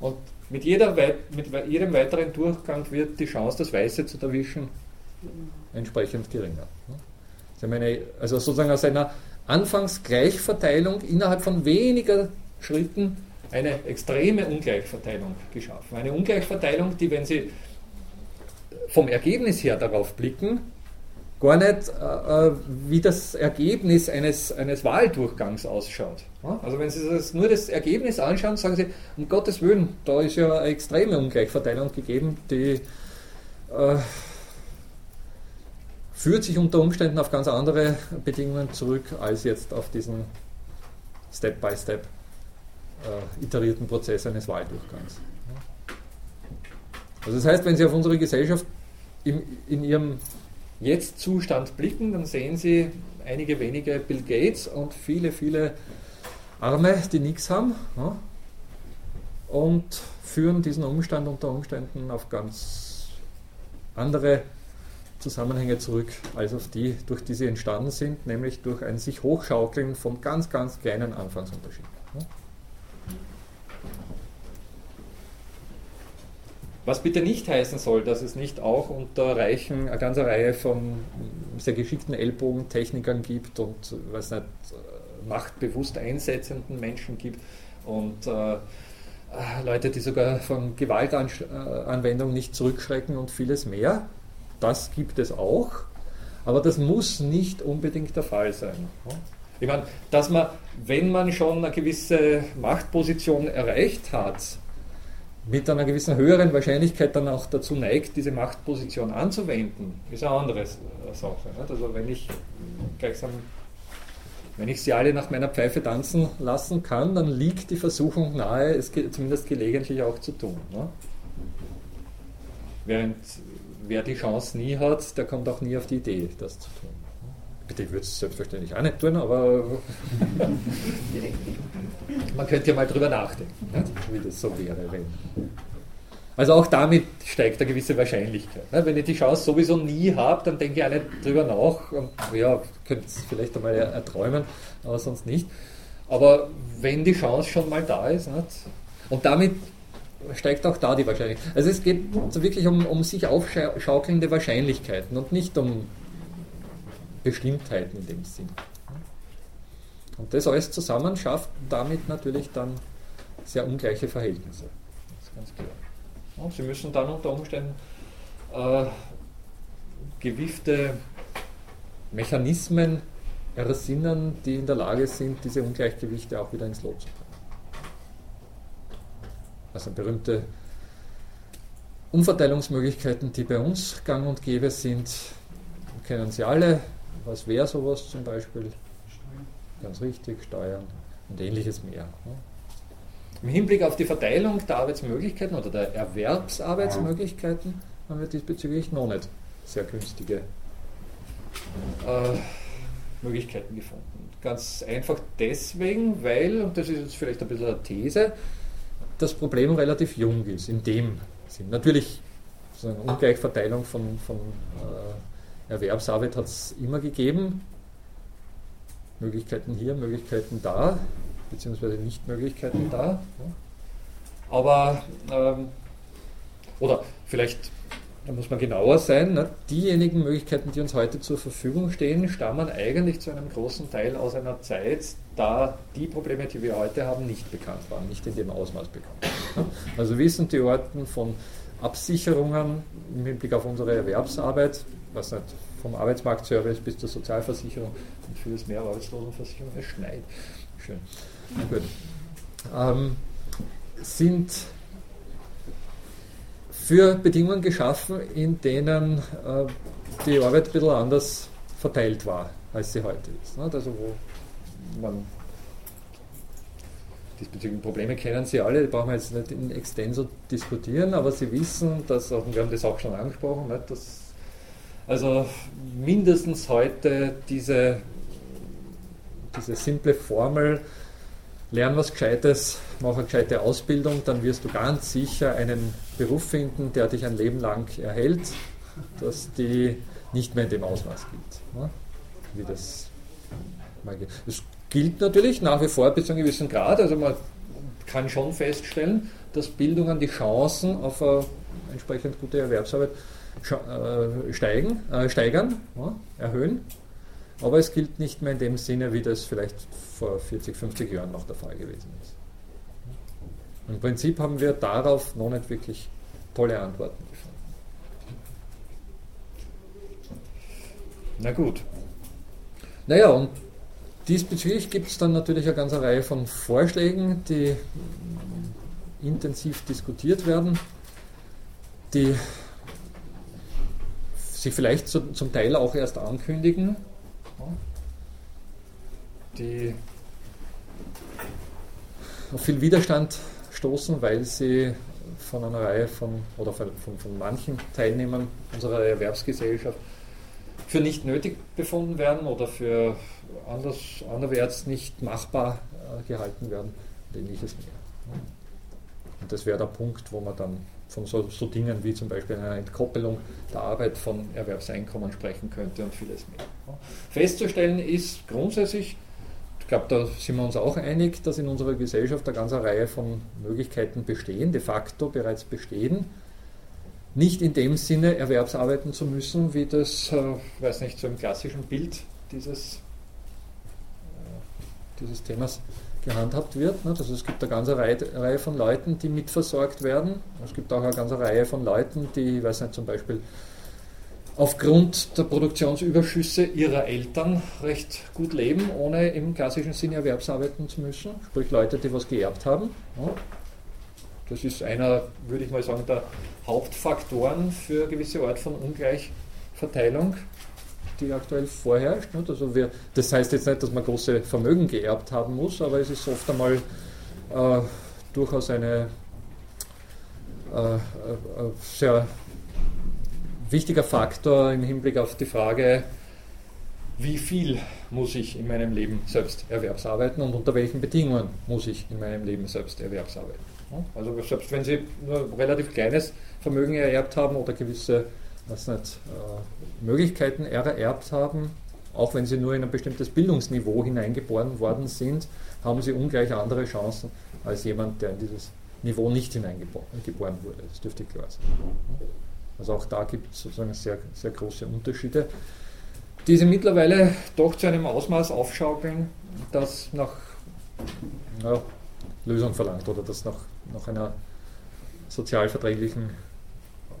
Und mit, jeder, mit jedem weiteren Durchgang wird die Chance, das Weiße zu erwischen, entsprechend geringer. Also sozusagen aus einer Anfangsgleichverteilung innerhalb von weniger Schritten eine extreme Ungleichverteilung geschaffen. Eine Ungleichverteilung, die, wenn Sie vom Ergebnis her darauf blicken, gar nicht, äh, äh, wie das Ergebnis eines, eines Wahldurchgangs ausschaut. Also wenn Sie das, nur das Ergebnis anschauen, sagen Sie, um Gottes Willen, da ist ja eine extreme Ungleichverteilung gegeben, die äh, führt sich unter Umständen auf ganz andere Bedingungen zurück, als jetzt auf diesen Step-by-Step äh, iterierten Prozess eines Wahldurchgangs. Also das heißt, wenn Sie auf unsere Gesellschaft im, in ihrem Jetzt-Zustand blicken, dann sehen Sie einige wenige Bill Gates und viele, viele Arme, die nichts haben ja, und führen diesen Umstand unter Umständen auf ganz andere Zusammenhänge zurück, als auf die, durch die sie entstanden sind, nämlich durch ein sich hochschaukeln von ganz, ganz kleinen Anfangsunterschieden. Ja. Was bitte nicht heißen soll, dass es nicht auch unter Reichen eine ganze Reihe von sehr geschickten Ellbogentechnikern gibt und was nicht, machtbewusst einsetzenden Menschen gibt und äh, Leute, die sogar von Gewaltanwendung nicht zurückschrecken und vieles mehr. Das gibt es auch, aber das muss nicht unbedingt der Fall sein. Ich meine, dass man, wenn man schon eine gewisse Machtposition erreicht hat, mit einer gewissen höheren Wahrscheinlichkeit dann auch dazu neigt, diese Machtposition anzuwenden, ist eine andere Sache. Also wenn ich gleichsam, wenn ich sie alle nach meiner Pfeife tanzen lassen kann, dann liegt die Versuchung nahe, es zumindest gelegentlich auch zu tun. Ne? Während wer die Chance nie hat, der kommt auch nie auf die Idee, das zu tun. Bitte, ich würde es selbstverständlich auch nicht tun, aber man könnte ja mal drüber nachdenken, wie das so wäre, wenn. Also auch damit steigt eine gewisse Wahrscheinlichkeit. Wenn ich die Chance sowieso nie habe, dann denke ich auch nicht drüber nach. Und ja, könnte es vielleicht einmal erträumen, aber sonst nicht. Aber wenn die Chance schon mal da ist, und damit steigt auch da die Wahrscheinlichkeit. Also es geht wirklich um, um sich aufschaukelnde Wahrscheinlichkeiten und nicht um Bestimmtheiten in dem Sinn. Und das alles zusammen schafft damit natürlich dann sehr ungleiche Verhältnisse. Das ist ganz klar. Und Sie müssen dann unter Umständen äh, gewiefte Mechanismen ersinnen, die in der Lage sind, diese Ungleichgewichte auch wieder ins Lot zu bringen. Also berühmte Umverteilungsmöglichkeiten, die bei uns gang und gäbe sind, kennen Sie alle. Was wäre sowas zum Beispiel? Ganz richtig, Steuern und ähnliches mehr. Im Hinblick auf die Verteilung der Arbeitsmöglichkeiten oder der Erwerbsarbeitsmöglichkeiten haben wir diesbezüglich noch nicht sehr günstige äh, Möglichkeiten gefunden. Ganz einfach deswegen, weil, und das ist jetzt vielleicht ein bisschen eine These, das Problem relativ jung ist, in dem Sinn. Natürlich, so eine Ungleichverteilung von, von äh, Erwerbsarbeit hat es immer gegeben. Möglichkeiten hier, Möglichkeiten da, beziehungsweise Nichtmöglichkeiten da. Aber, ähm, oder vielleicht da muss man genauer sein, ne? diejenigen Möglichkeiten, die uns heute zur Verfügung stehen, stammen eigentlich zu einem großen Teil aus einer Zeit, da die Probleme, die wir heute haben, nicht bekannt waren, nicht in dem Ausmaß bekannt. Ne? Also wissen die Orten von Absicherungen im Hinblick auf unsere Erwerbsarbeit, was nicht vom Arbeitsmarktservice bis zur Sozialversicherung und vieles mehr Arbeitslosenversicherung, es schneit. Schön. Gut. Ähm, sind für Bedingungen geschaffen, in denen äh, die Arbeit ein bisschen anders verteilt war, als sie heute ist. Ne? Also wo man diesbezüglichen Probleme kennen Sie alle, die brauchen wir jetzt nicht in extenso diskutieren, aber Sie wissen, dass, auch, wir haben das auch schon angesprochen, nicht, dass also mindestens heute diese, diese simple Formel lern was Gescheites, mach eine gescheite Ausbildung, dann wirst du ganz sicher einen Beruf finden, der dich ein Leben lang erhält, dass die nicht mehr in dem Ausmaß gilt. Ne? Wie das mal geht. Es gilt natürlich nach wie vor bis zu einem gewissen Grad, also man kann schon feststellen, dass Bildungen die Chancen auf eine entsprechend gute Erwerbsarbeit äh, steigen, äh, steigern, ja, erhöhen. Aber es gilt nicht mehr in dem Sinne, wie das vielleicht vor 40, 50 Jahren noch der Fall gewesen ist. Im Prinzip haben wir darauf noch nicht wirklich tolle Antworten gefunden. Na gut. Naja, und diesbezüglich gibt es dann natürlich eine ganze Reihe von Vorschlägen, die intensiv diskutiert werden, die sich vielleicht zum Teil auch erst ankündigen die auf viel Widerstand stoßen, weil sie von einer Reihe von oder von, von, von manchen Teilnehmern unserer Erwerbsgesellschaft für nicht nötig befunden werden oder für anders, anderwärts nicht machbar äh, gehalten werden und ähnliches mehr. Und das wäre der Punkt, wo man dann von so, so, Dingen wie zum Beispiel einer Entkoppelung der Arbeit von Erwerbseinkommen sprechen könnte und vieles mehr. Festzustellen ist grundsätzlich, ich glaube, da sind wir uns auch einig, dass in unserer Gesellschaft eine ganze Reihe von Möglichkeiten bestehen, de facto bereits bestehen, nicht in dem Sinne erwerbsarbeiten zu müssen, wie das, äh, weiß nicht, so im klassischen Bild dieses, äh, dieses Themas gehandhabt wird. Ne? Also es gibt eine ganze Reihe von Leuten, die mitversorgt werden. Es gibt auch eine ganze Reihe von Leuten, die, ich weiß nicht, zum Beispiel aufgrund der Produktionsüberschüsse ihrer Eltern recht gut leben, ohne im klassischen Sinne erwerbsarbeiten zu müssen. Sprich Leute, die was geerbt haben. Das ist einer, würde ich mal sagen, der Hauptfaktoren für eine gewisse Art von Ungleichverteilung die aktuell vorherrscht. Also wir, das heißt jetzt nicht, dass man große Vermögen geerbt haben muss, aber es ist oft einmal äh, durchaus eine äh, äh, sehr wichtiger Faktor im Hinblick auf die Frage, wie viel muss ich in meinem Leben selbst erwerbsarbeiten und unter welchen Bedingungen muss ich in meinem Leben selbst erwerbsarbeiten. Also selbst wenn Sie nur relativ kleines Vermögen ererbt haben oder gewisse was nicht, äh, Möglichkeiten ererbt haben, auch wenn sie nur in ein bestimmtes Bildungsniveau hineingeboren worden sind, haben sie ungleich andere Chancen als jemand, der in dieses Niveau nicht hineingeboren wurde. Das dürfte klar sein. Also auch da gibt es sozusagen sehr, sehr große Unterschiede, die sie mittlerweile doch zu einem Ausmaß aufschaukeln, das nach ja, Lösung verlangt oder das nach, nach einer sozialverträglichen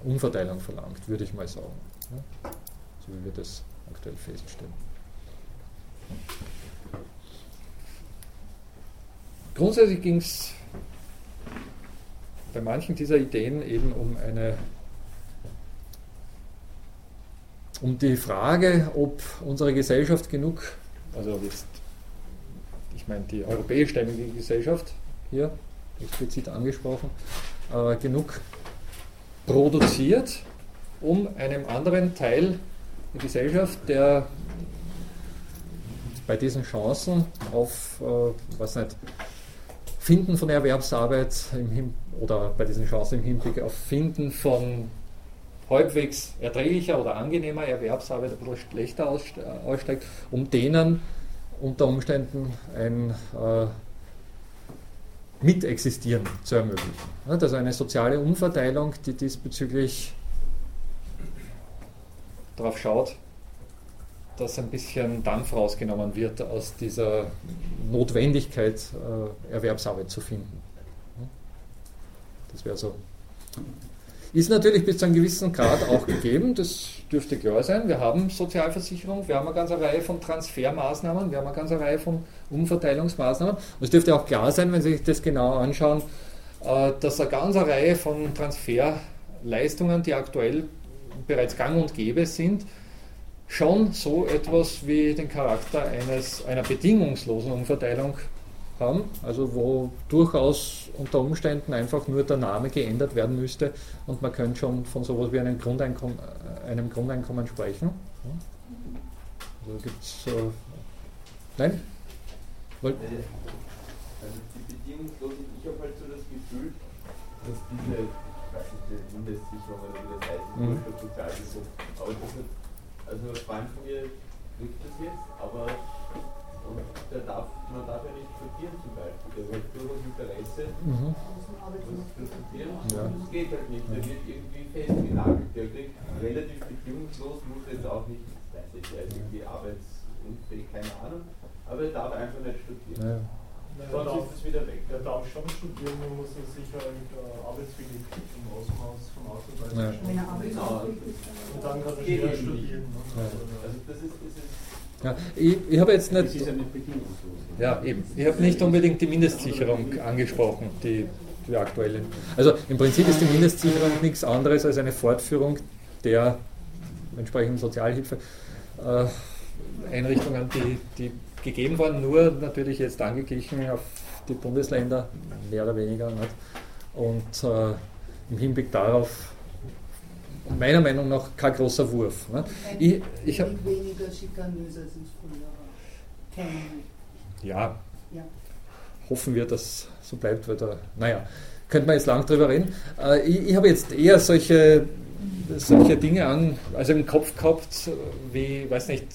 Umverteilung verlangt, würde ich mal sagen. Ja, so wie wir das aktuell feststellen. Grundsätzlich ging es bei manchen dieser Ideen eben um eine um die Frage, ob unsere Gesellschaft genug, also jetzt, ich meine die europäischstämmige Gesellschaft hier explizit angesprochen, äh, genug produziert, um einem anderen Teil der Gesellschaft, der bei diesen Chancen auf, äh, was nicht, Finden von Erwerbsarbeit im, oder bei diesen Chancen im Hinblick auf Finden von halbwegs erträglicher oder angenehmer Erwerbsarbeit bisschen schlechter aussteigt, um denen unter Umständen ein äh, Mitexistieren zu ermöglichen. Also eine soziale Umverteilung, die diesbezüglich darauf schaut, dass ein bisschen Dampf rausgenommen wird aus dieser Notwendigkeit, äh, Erwerbsarbeit zu finden. Das wäre so ist natürlich bis zu einem gewissen Grad auch gegeben, das dürfte klar sein. Wir haben Sozialversicherung, wir haben eine ganze Reihe von Transfermaßnahmen, wir haben eine ganze Reihe von Umverteilungsmaßnahmen. Und es dürfte auch klar sein, wenn Sie sich das genau anschauen, äh, dass eine ganze Reihe von Transferleistungen, die aktuell bereits gang und gäbe sind, schon so etwas wie den Charakter eines, einer bedingungslosen Umverteilung haben, also wo durchaus unter Umständen einfach nur der Name geändert werden müsste und man könnte schon von sowas wie einem Grundeinkommen, äh, einem Grundeinkommen sprechen. Also gibt es. Äh, nein? Wollt? Also die Bedingungslosigkeit, ich habe halt so das Gefühl, dass diese, ich weiß nicht, Mindestsicherung oder wie das heißt, mhm. Sozialgesuch, aber das ist, also Freund von mir trifft das jetzt, aber und der darf, man darf ja nicht studieren zum Beispiel. Der hat durchaus Interesse, mhm. zu studieren. Ja. Das geht halt nicht. Der wird irgendwie festgenagelt. Der kriegt relativ bedingungslos, muss jetzt auch nicht, weiß ich, er ist irgendwie arbeitsunfähig, keine Ahnung. Aber er darf einfach nicht studieren. Ja. Sonst darf, ist es wieder weg. Er darf schon studieren, man muss sicher halt, äh, arbeitswillig im Ausmaß vom Ausweis ja. Wenn er arbeitswillig ist. Und dann kann er studieren. Ja. Also das ist, das ist ja, ich, ich habe jetzt nicht. Ja, eben. Ich habe nicht unbedingt die Mindestsicherung angesprochen, die, die aktuelle. Also im Prinzip ist die Mindestsicherung nichts anderes als eine Fortführung der entsprechenden Sozialhilfeeinrichtungen, äh, die, die gegeben waren, nur natürlich jetzt angeglichen auf die Bundesländer, mehr oder weniger. Nicht? Und äh, im Hinblick darauf meiner Meinung nach kein großer Wurf. Ne? Ich, ich hab, weniger schikanös als früher. Ja, ja, hoffen wir, dass so bleibt, weil da, naja, könnte man jetzt lang drüber reden. Äh, ich, ich habe jetzt eher solche, solche Dinge an, also im Kopf gehabt, wie, weiß nicht,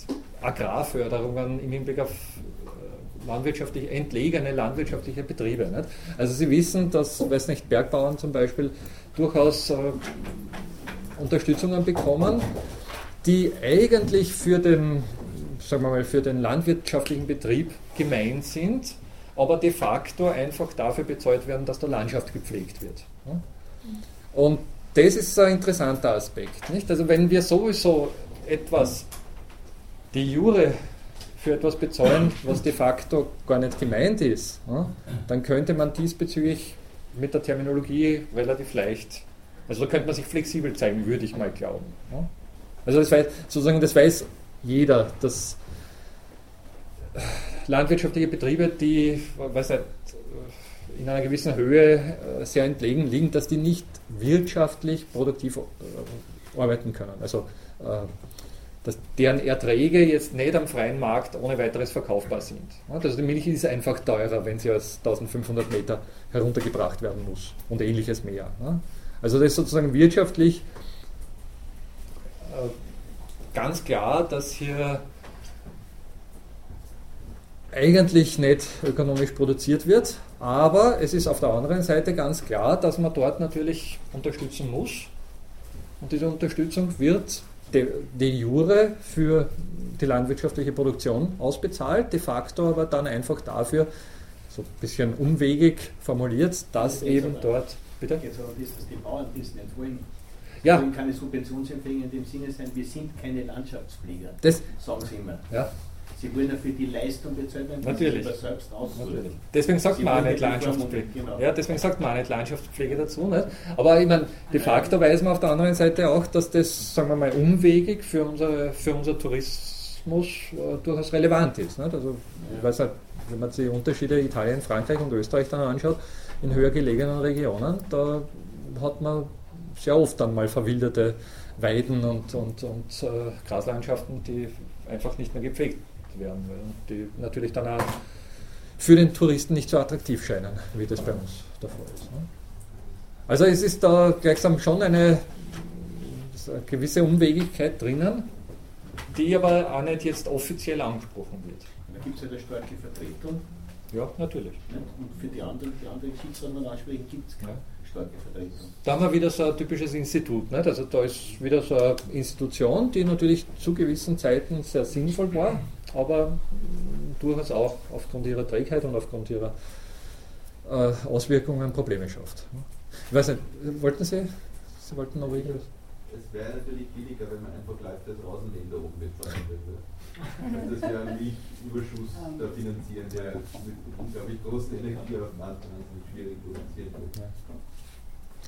Agrarförderungen im Hinblick auf äh, landwirtschaftlich entlegene landwirtschaftliche Betriebe. Nicht? Also Sie wissen, dass, weiß nicht, Bergbauern zum Beispiel durchaus äh, Unterstützungen bekommen, die eigentlich für den, sagen wir mal, für den landwirtschaftlichen Betrieb gemeint sind, aber de facto einfach dafür bezahlt werden, dass der Landschaft gepflegt wird. Und das ist ein interessanter Aspekt. Nicht? Also wenn wir sowieso etwas die Jure für etwas bezahlen, was de facto gar nicht gemeint ist, dann könnte man diesbezüglich mit der Terminologie relativ leicht also da könnte man sich flexibel zeigen, würde ich mal glauben. Also das weiß, sozusagen, das weiß jeder, dass landwirtschaftliche Betriebe, die weiß nicht, in einer gewissen Höhe äh, sehr entlegen liegen, dass die nicht wirtschaftlich produktiv äh, arbeiten können. Also äh, dass deren Erträge jetzt nicht am freien Markt ohne weiteres verkaufbar sind. Also die Milch ist einfach teurer, wenn sie aus 1500 Meter heruntergebracht werden muss und ähnliches mehr. Also das ist sozusagen wirtschaftlich äh, ganz klar, dass hier eigentlich nicht ökonomisch produziert wird, aber es ist auf der anderen Seite ganz klar, dass man dort natürlich unterstützen muss. Und diese Unterstützung wird de, de jure für die landwirtschaftliche Produktion ausbezahlt, de facto aber dann einfach dafür, so ein bisschen umwegig formuliert, dass eben dort. Bitte? Jetzt aber das, dass die Bauern das nicht wollen. Ja. wollen keine Subventionsempfänger in dem Sinne sein, wir sind keine Landschaftspfleger, das, sagen sie immer. Ja. Sie wollen dafür die Leistung bezahlen, die Natürlich. sie selbst ausführen. Deswegen sagt sie man auch nicht Landschaftspflege. Genau. Ja, deswegen sagt man auch nicht Landschaftspflege dazu. Nicht? Aber ich meine, de facto weiß man auf der anderen Seite auch, dass das, sagen wir mal, umwegig für, unser, für unser Tourismus äh, durchaus relevant ist. Nicht? Also, ich weiß nicht, wenn man sich die Unterschiede Italien, Frankreich und Österreich dann anschaut, in höher gelegenen Regionen, da hat man sehr oft dann mal verwilderte Weiden und, und, und äh, Graslandschaften, die einfach nicht mehr gepflegt werden, die natürlich dann auch für den Touristen nicht so attraktiv scheinen, wie das bei uns der Fall ist. Ne? Also es ist da gleichsam schon eine, eine gewisse Umwegigkeit drinnen, die aber auch nicht jetzt offiziell angesprochen wird. Da gibt es eine starke Vertretung. Ja, natürlich. Und für die anderen, die anderen Schicksale ansprechen, gibt es keine. Ja starke Vertretung. Da haben wir wieder so ein typisches Institut. Nicht? Also da ist wieder so eine Institution, die natürlich zu gewissen Zeiten sehr sinnvoll war, aber durchaus auch aufgrund ihrer Trägheit und aufgrund ihrer äh, Auswirkungen Probleme schafft. Ich weiß nicht, wollten Sie? Sie wollten noch irgendwas? Es wäre natürlich billiger, wenn man einfach gleich das Außenländer oben bezahlen würde. Das wäre ein Milchüberschuss da finanzieren, der mit unglaublich großen Energieaufwand schwierig produziert wird. Ja.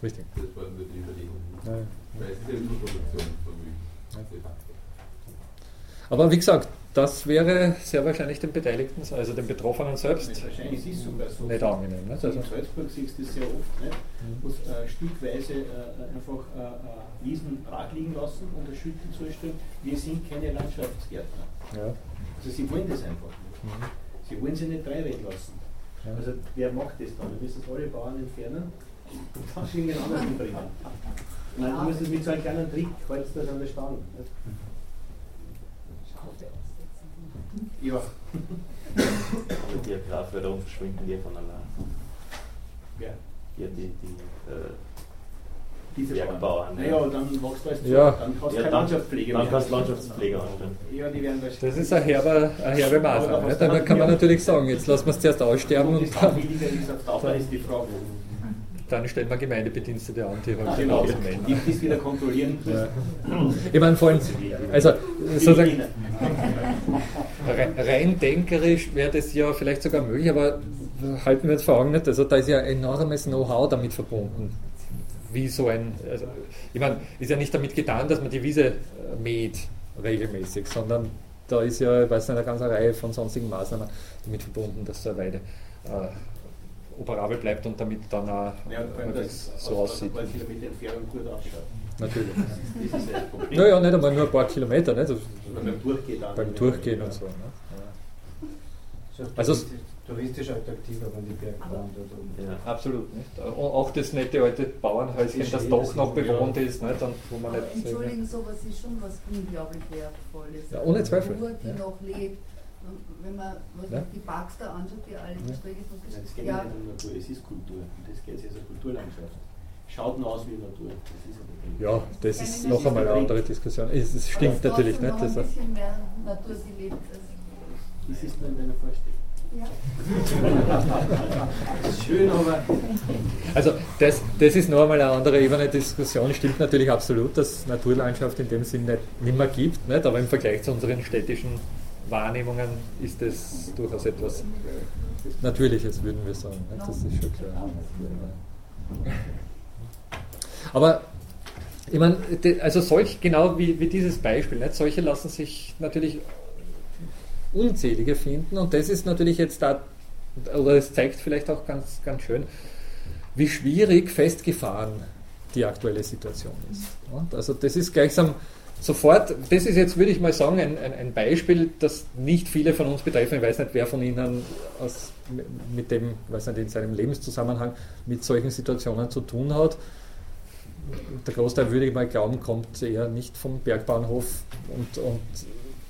Richtig. Das war nur die Überlegung. Ja, ja. Weil es ist ja Überproduktion von Milch. Ja. Aber wie gesagt, das wäre sehr wahrscheinlich den Beteiligten, also den Betroffenen selbst, wahrscheinlich ist sogar so. nicht angenehm. Nicht? Also in Salzburg siehst du das sehr oft, nicht? Mhm. wo äh, stückweise äh, einfach äh, äh, Wiesen brach liegen lassen und eine Schütte zustellen. Wir sind keine Landschaftsgärtner. Ja. Also sie wollen das einfach nicht. Mhm. Sie wollen sie nicht dreireden lassen. Ja. Also wer macht das dann? Du müssen alle Bauern entfernen Kannst du irgendwen anderen bringen. Nein, du musst es mit so einem kleinen Trick, hältst das an der Stange. Ja. Aber die Agrarförderung verschwinden ja von allein. Ja. Ja, die, die äh, diese Bergbauern. Naja, dann wächst du als ja. dann kannst du ja, keine Landschaftspflege Dann kannst du Landschaftspflege anstellen. Ja, die werden das ist eine herbe, eine herbe Maßnahme. Da kann man natürlich sagen, jetzt lassen wir es zuerst aussterben. Und, und dann, ist auf Dauer ist die Frage, dann stellen wir Gemeindebedienstete an, die halt genau, die das wieder kontrollieren. Ja. Ich meine, vor allem, also sozusagen rein denkerisch wäre das ja vielleicht sogar möglich, aber halten wir uns vor Augen nicht, also da ist ja enormes Know-how damit verbunden. Wie so ein, also, ich meine, ist ja nicht damit getan, dass man die Wiese mäht regelmäßig, sondern da ist ja, ich weiß nicht, eine ganze Reihe von sonstigen Maßnahmen damit verbunden, dass so eine Weide äh, operabel bleibt und damit dann auch ja, das so aussieht. Ein paar Kilometer Entfernung gut ausschaut. Natürlich. Das ist das Problem. Naja, nicht einmal nur ein paar Kilometer. Nicht? Also, beim Durchgehen, beim Durchgehen und so. Ne? Ja. Also, touristisch attraktiver, wenn die Bergbahn dort oben Ja, absolut. Nicht? Auch das nette alte Bauernhäuschen, das doch noch bewohnt ist. Nicht? Und wo man nicht Entschuldigen, sowas ist schon was unglaublich Wertvolles. Ja, ohne Zweifel. Natur, die ja. noch lebt wenn man was ja. die Parks da anschaut, die alle ja. Verträge von ja, Das geht ja. nicht um Natur, es ist Kultur. Das geht jetzt als Kulturlandschaft. Schaut nur aus wie Natur. Das ist ja, das ist noch einmal eine andere Diskussion. Es, es stimmt natürlich nicht. Das ein bisschen mehr Natur gelebt. Das ist nur in deiner Vorstellung. Ja. Schön, aber. Also, das, das ist noch einmal eine andere Ebene. Diskussion stimmt natürlich absolut, dass Naturlandschaft in dem Sinn nicht, nicht mehr gibt, nicht? aber im Vergleich zu unseren städtischen Wahrnehmungen ist es durchaus etwas Natürliches, würden wir sagen. Das ist schon klar. Aber ich meine, also solch, genau wie, wie dieses Beispiel, nicht? solche lassen sich natürlich unzählige finden und das ist natürlich jetzt da, oder es zeigt vielleicht auch ganz, ganz schön, wie schwierig festgefahren die aktuelle Situation ist. Also das ist gleichsam sofort, das ist jetzt, würde ich mal sagen, ein, ein, ein, Beispiel, das nicht viele von uns betreffen. Ich weiß nicht, wer von Ihnen aus, mit dem, weiß nicht, in seinem Lebenszusammenhang mit solchen Situationen zu tun hat. Der Großteil, würde ich mal glauben, kommt eher nicht vom Bergbahnhof und, und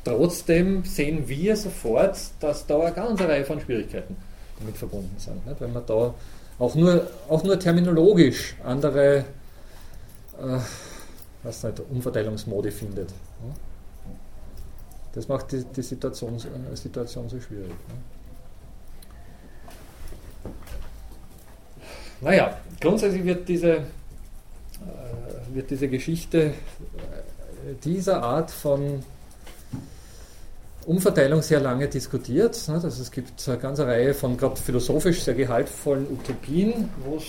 trotzdem sehen wir sofort, dass da eine ganze Reihe von Schwierigkeiten damit verbunden sind. Nicht? Wenn man da auch nur, auch nur terminologisch andere äh, was nicht, Umverteilungsmodi findet. Das macht die, die Situation, äh, Situation so schwierig. Naja, grundsätzlich wird diese, äh, wird diese Geschichte äh, dieser Art von Umverteilung sehr lange diskutiert. Also es gibt eine ganze Reihe von gerade philosophisch sehr gehaltvollen Utopien, wo es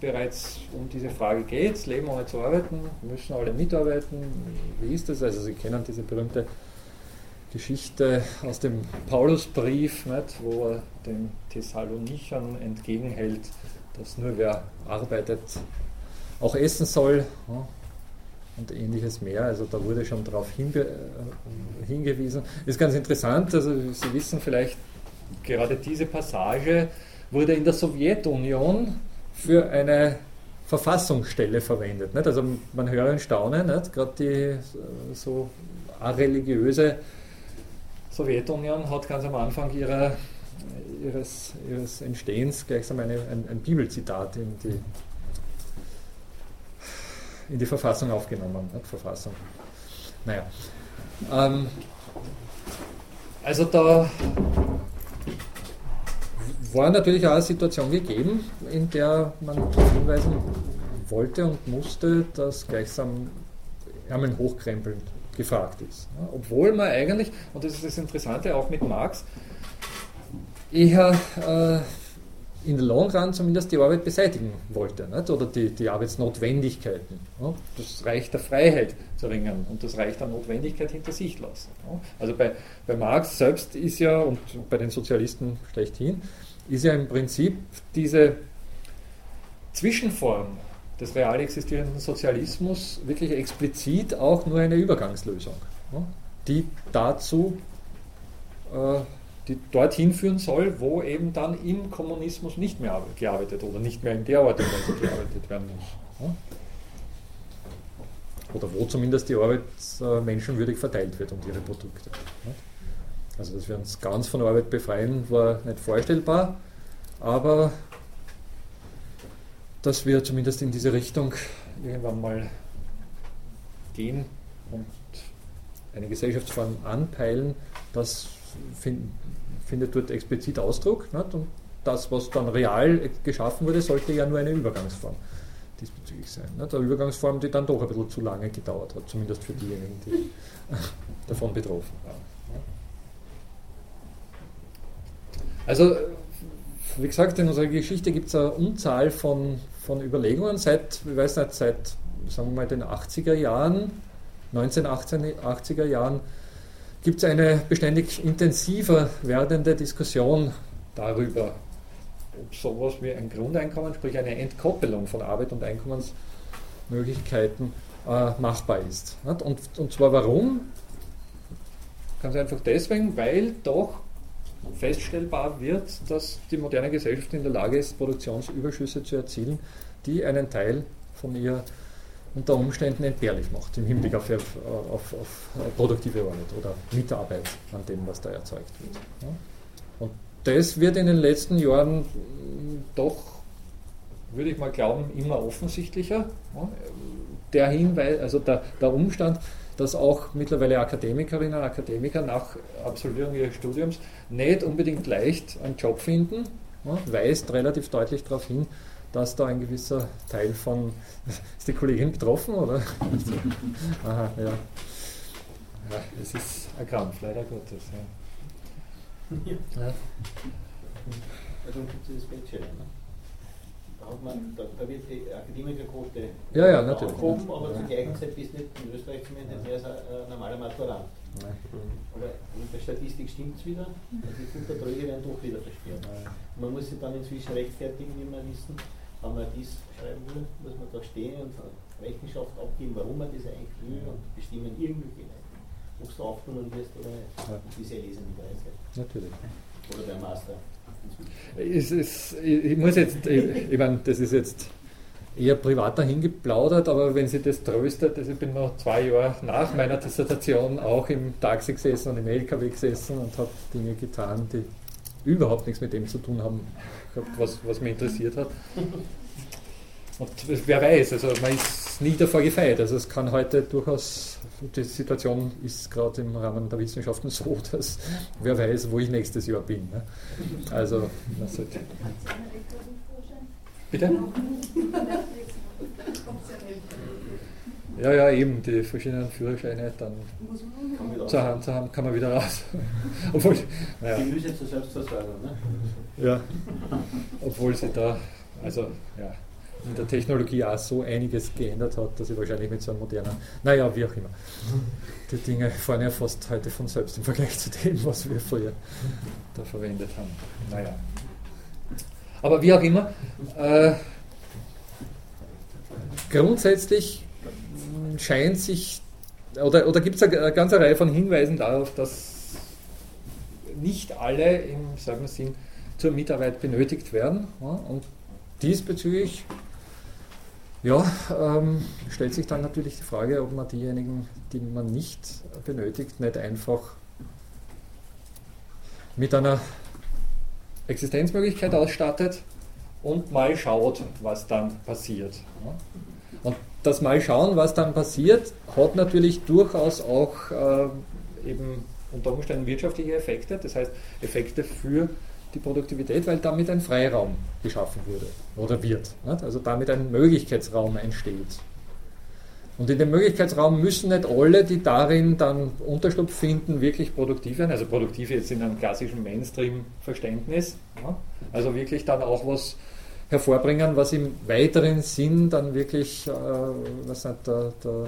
bereits um diese Frage geht, leben ohne zu arbeiten, müssen alle mitarbeiten. Wie ist das? Also Sie kennen diese berühmte Geschichte aus dem Paulusbrief, nicht, wo er den Thessalonichern entgegenhält, dass nur wer arbeitet auch essen soll und ähnliches mehr. Also da wurde schon darauf hinge äh, hingewiesen. Ist ganz interessant, also Sie wissen vielleicht, gerade diese Passage wurde in der Sowjetunion für eine Verfassungsstelle verwendet. Nicht? Also man hört und staunen, nicht? gerade die äh, so areligiöse Sowjetunion hat ganz am Anfang ihrer, ihres, ihres Entstehens gleichsam eine, ein, ein Bibelzitat in die in die Verfassung aufgenommen. Nicht? Verfassung. Naja. Ähm, also da war natürlich auch eine Situation gegeben, in der man hinweisen wollte und musste, dass gleichsam Ärmel hochkrempeln gefragt ist. Obwohl man eigentlich, und das ist das Interessante auch mit Marx, eher äh, in der Long Run zumindest die Arbeit beseitigen wollte, nicht? oder die, die Arbeitsnotwendigkeiten. Ja? Das Reich der Freiheit zu ringen und das Reich der Notwendigkeit hinter sich lassen. Ja? Also bei, bei Marx selbst ist ja, und bei den Sozialisten schlechthin, ist ja im Prinzip diese Zwischenform des real existierenden Sozialismus wirklich explizit auch nur eine Übergangslösung, die dazu äh, die dorthin führen soll, wo eben dann im Kommunismus nicht mehr gearbeitet oder nicht mehr in der Art und Weise gearbeitet werden muss. Oder wo zumindest die Arbeit äh, menschenwürdig verteilt wird und ihre Produkte. Also, dass wir uns ganz von Arbeit befreien, war nicht vorstellbar, aber dass wir zumindest in diese Richtung irgendwann mal gehen und eine Gesellschaftsform anpeilen, das finden, findet dort explizit Ausdruck. Nicht? Und das, was dann real geschaffen wurde, sollte ja nur eine Übergangsform diesbezüglich sein. Nicht? Eine Übergangsform, die dann doch ein bisschen zu lange gedauert hat, zumindest für diejenigen, die davon betroffen waren. Also, wie gesagt, in unserer Geschichte gibt es eine Unzahl von, von Überlegungen seit, ich weiß nicht, seit, sagen wir mal, den 80er Jahren, 1980er Jahren, gibt es eine beständig intensiver werdende Diskussion darüber, ob sowas wie ein Grundeinkommen, sprich eine Entkoppelung von Arbeit und Einkommensmöglichkeiten äh, machbar ist. Und, und zwar warum? Ganz einfach deswegen, weil doch feststellbar wird, dass die moderne Gesellschaft in der Lage ist, Produktionsüberschüsse zu erzielen, die einen Teil von ihr unter Umständen entbehrlich macht im Hinblick auf, auf, auf, produktive Arbeit oder Mitarbeit an dem, was da erzeugt wird. Und das wird in den letzten Jahren doch, würde ich mal glauben, immer offensichtlicher. Der Hinweis, also der, der Umstand, dass auch mittlerweile Akademikerinnen und Akademiker nach Absolvierung ihres Studiums nicht unbedingt leicht einen Job finden, weist relativ deutlich darauf hin, dass da ein gewisser Teil von. Ist die Kollegin betroffen, oder? Aha, ja. ja. Es ist ein Krampf, leider Gottes. Ja. ja. Also gibt es das Bachelor, ne? Da, hat man, da, da wird die Akademikerquote ja, ja, natürlich. aufgehoben, aber ja. zur gleichen Zeit bist nicht in Österreich zumindest mehr als ein normaler Maturant. Nein. Aber in der Statistik stimmt es wieder, also die Futterträge werden doch wieder versperrt. Man muss sich dann inzwischen rechtfertigen, wie wir wissen, wenn man dies schreiben will, muss man da stehen und Rechenschaft abgeben, warum man das eigentlich will und bestimmen irgendwelche ob du aufgenommen wirst oder nicht. Ja. Diese lesen die Weisheit. Natürlich. Oder der Master. Es ist, ich muss jetzt, ich, ich meine, das ist jetzt eher privat dahingeplaudert, aber wenn Sie das tröstet, also ich bin noch zwei Jahre nach meiner Dissertation auch im Taxi gesessen und im LKW gesessen und habe Dinge getan, die überhaupt nichts mit dem zu tun haben, was, was mich interessiert hat. Und wer weiß, also man ist nie davor gefeit. Also es kann heute durchaus, die Situation ist gerade im Rahmen der Wissenschaften so, dass wer weiß, wo ich nächstes Jahr bin. Ne? Also man sollte. Bitte? Ja, ja, eben, die verschiedenen Führerscheine dann zur Hand zu haben, kann man wieder raus. obwohl, naja. Die müssen zur Selbstversorgung, ne? Ja, obwohl sie da, also ja, in der Technologie auch so einiges geändert hat, dass sie wahrscheinlich mit so einem modernen, naja, wie auch immer. Die Dinge fahren ja fast heute von selbst im Vergleich zu dem, was wir früher da verwendet haben. Naja. Aber wie auch immer, äh, grundsätzlich scheint sich, oder, oder gibt es eine ganze Reihe von Hinweisen darauf, dass nicht alle im selben Sinn zur Mitarbeit benötigt werden. Und diesbezüglich ja, ähm, stellt sich dann natürlich die Frage, ob man diejenigen, die man nicht benötigt, nicht einfach mit einer Existenzmöglichkeit ausstattet und mal schaut, was dann passiert. Und das Mal schauen, was dann passiert, hat natürlich durchaus auch äh, eben unter Umständen wirtschaftliche Effekte, das heißt Effekte für die Produktivität, weil damit ein Freiraum geschaffen wurde oder wird. Nicht? Also damit ein Möglichkeitsraum entsteht. Und in dem Möglichkeitsraum müssen nicht alle, die darin dann Unterschlupf finden, wirklich produktiv werden. Also produktiv jetzt in einem klassischen Mainstream-Verständnis. Ja? Also wirklich dann auch was hervorbringen, was im weiteren Sinn dann wirklich äh, was nicht, der, der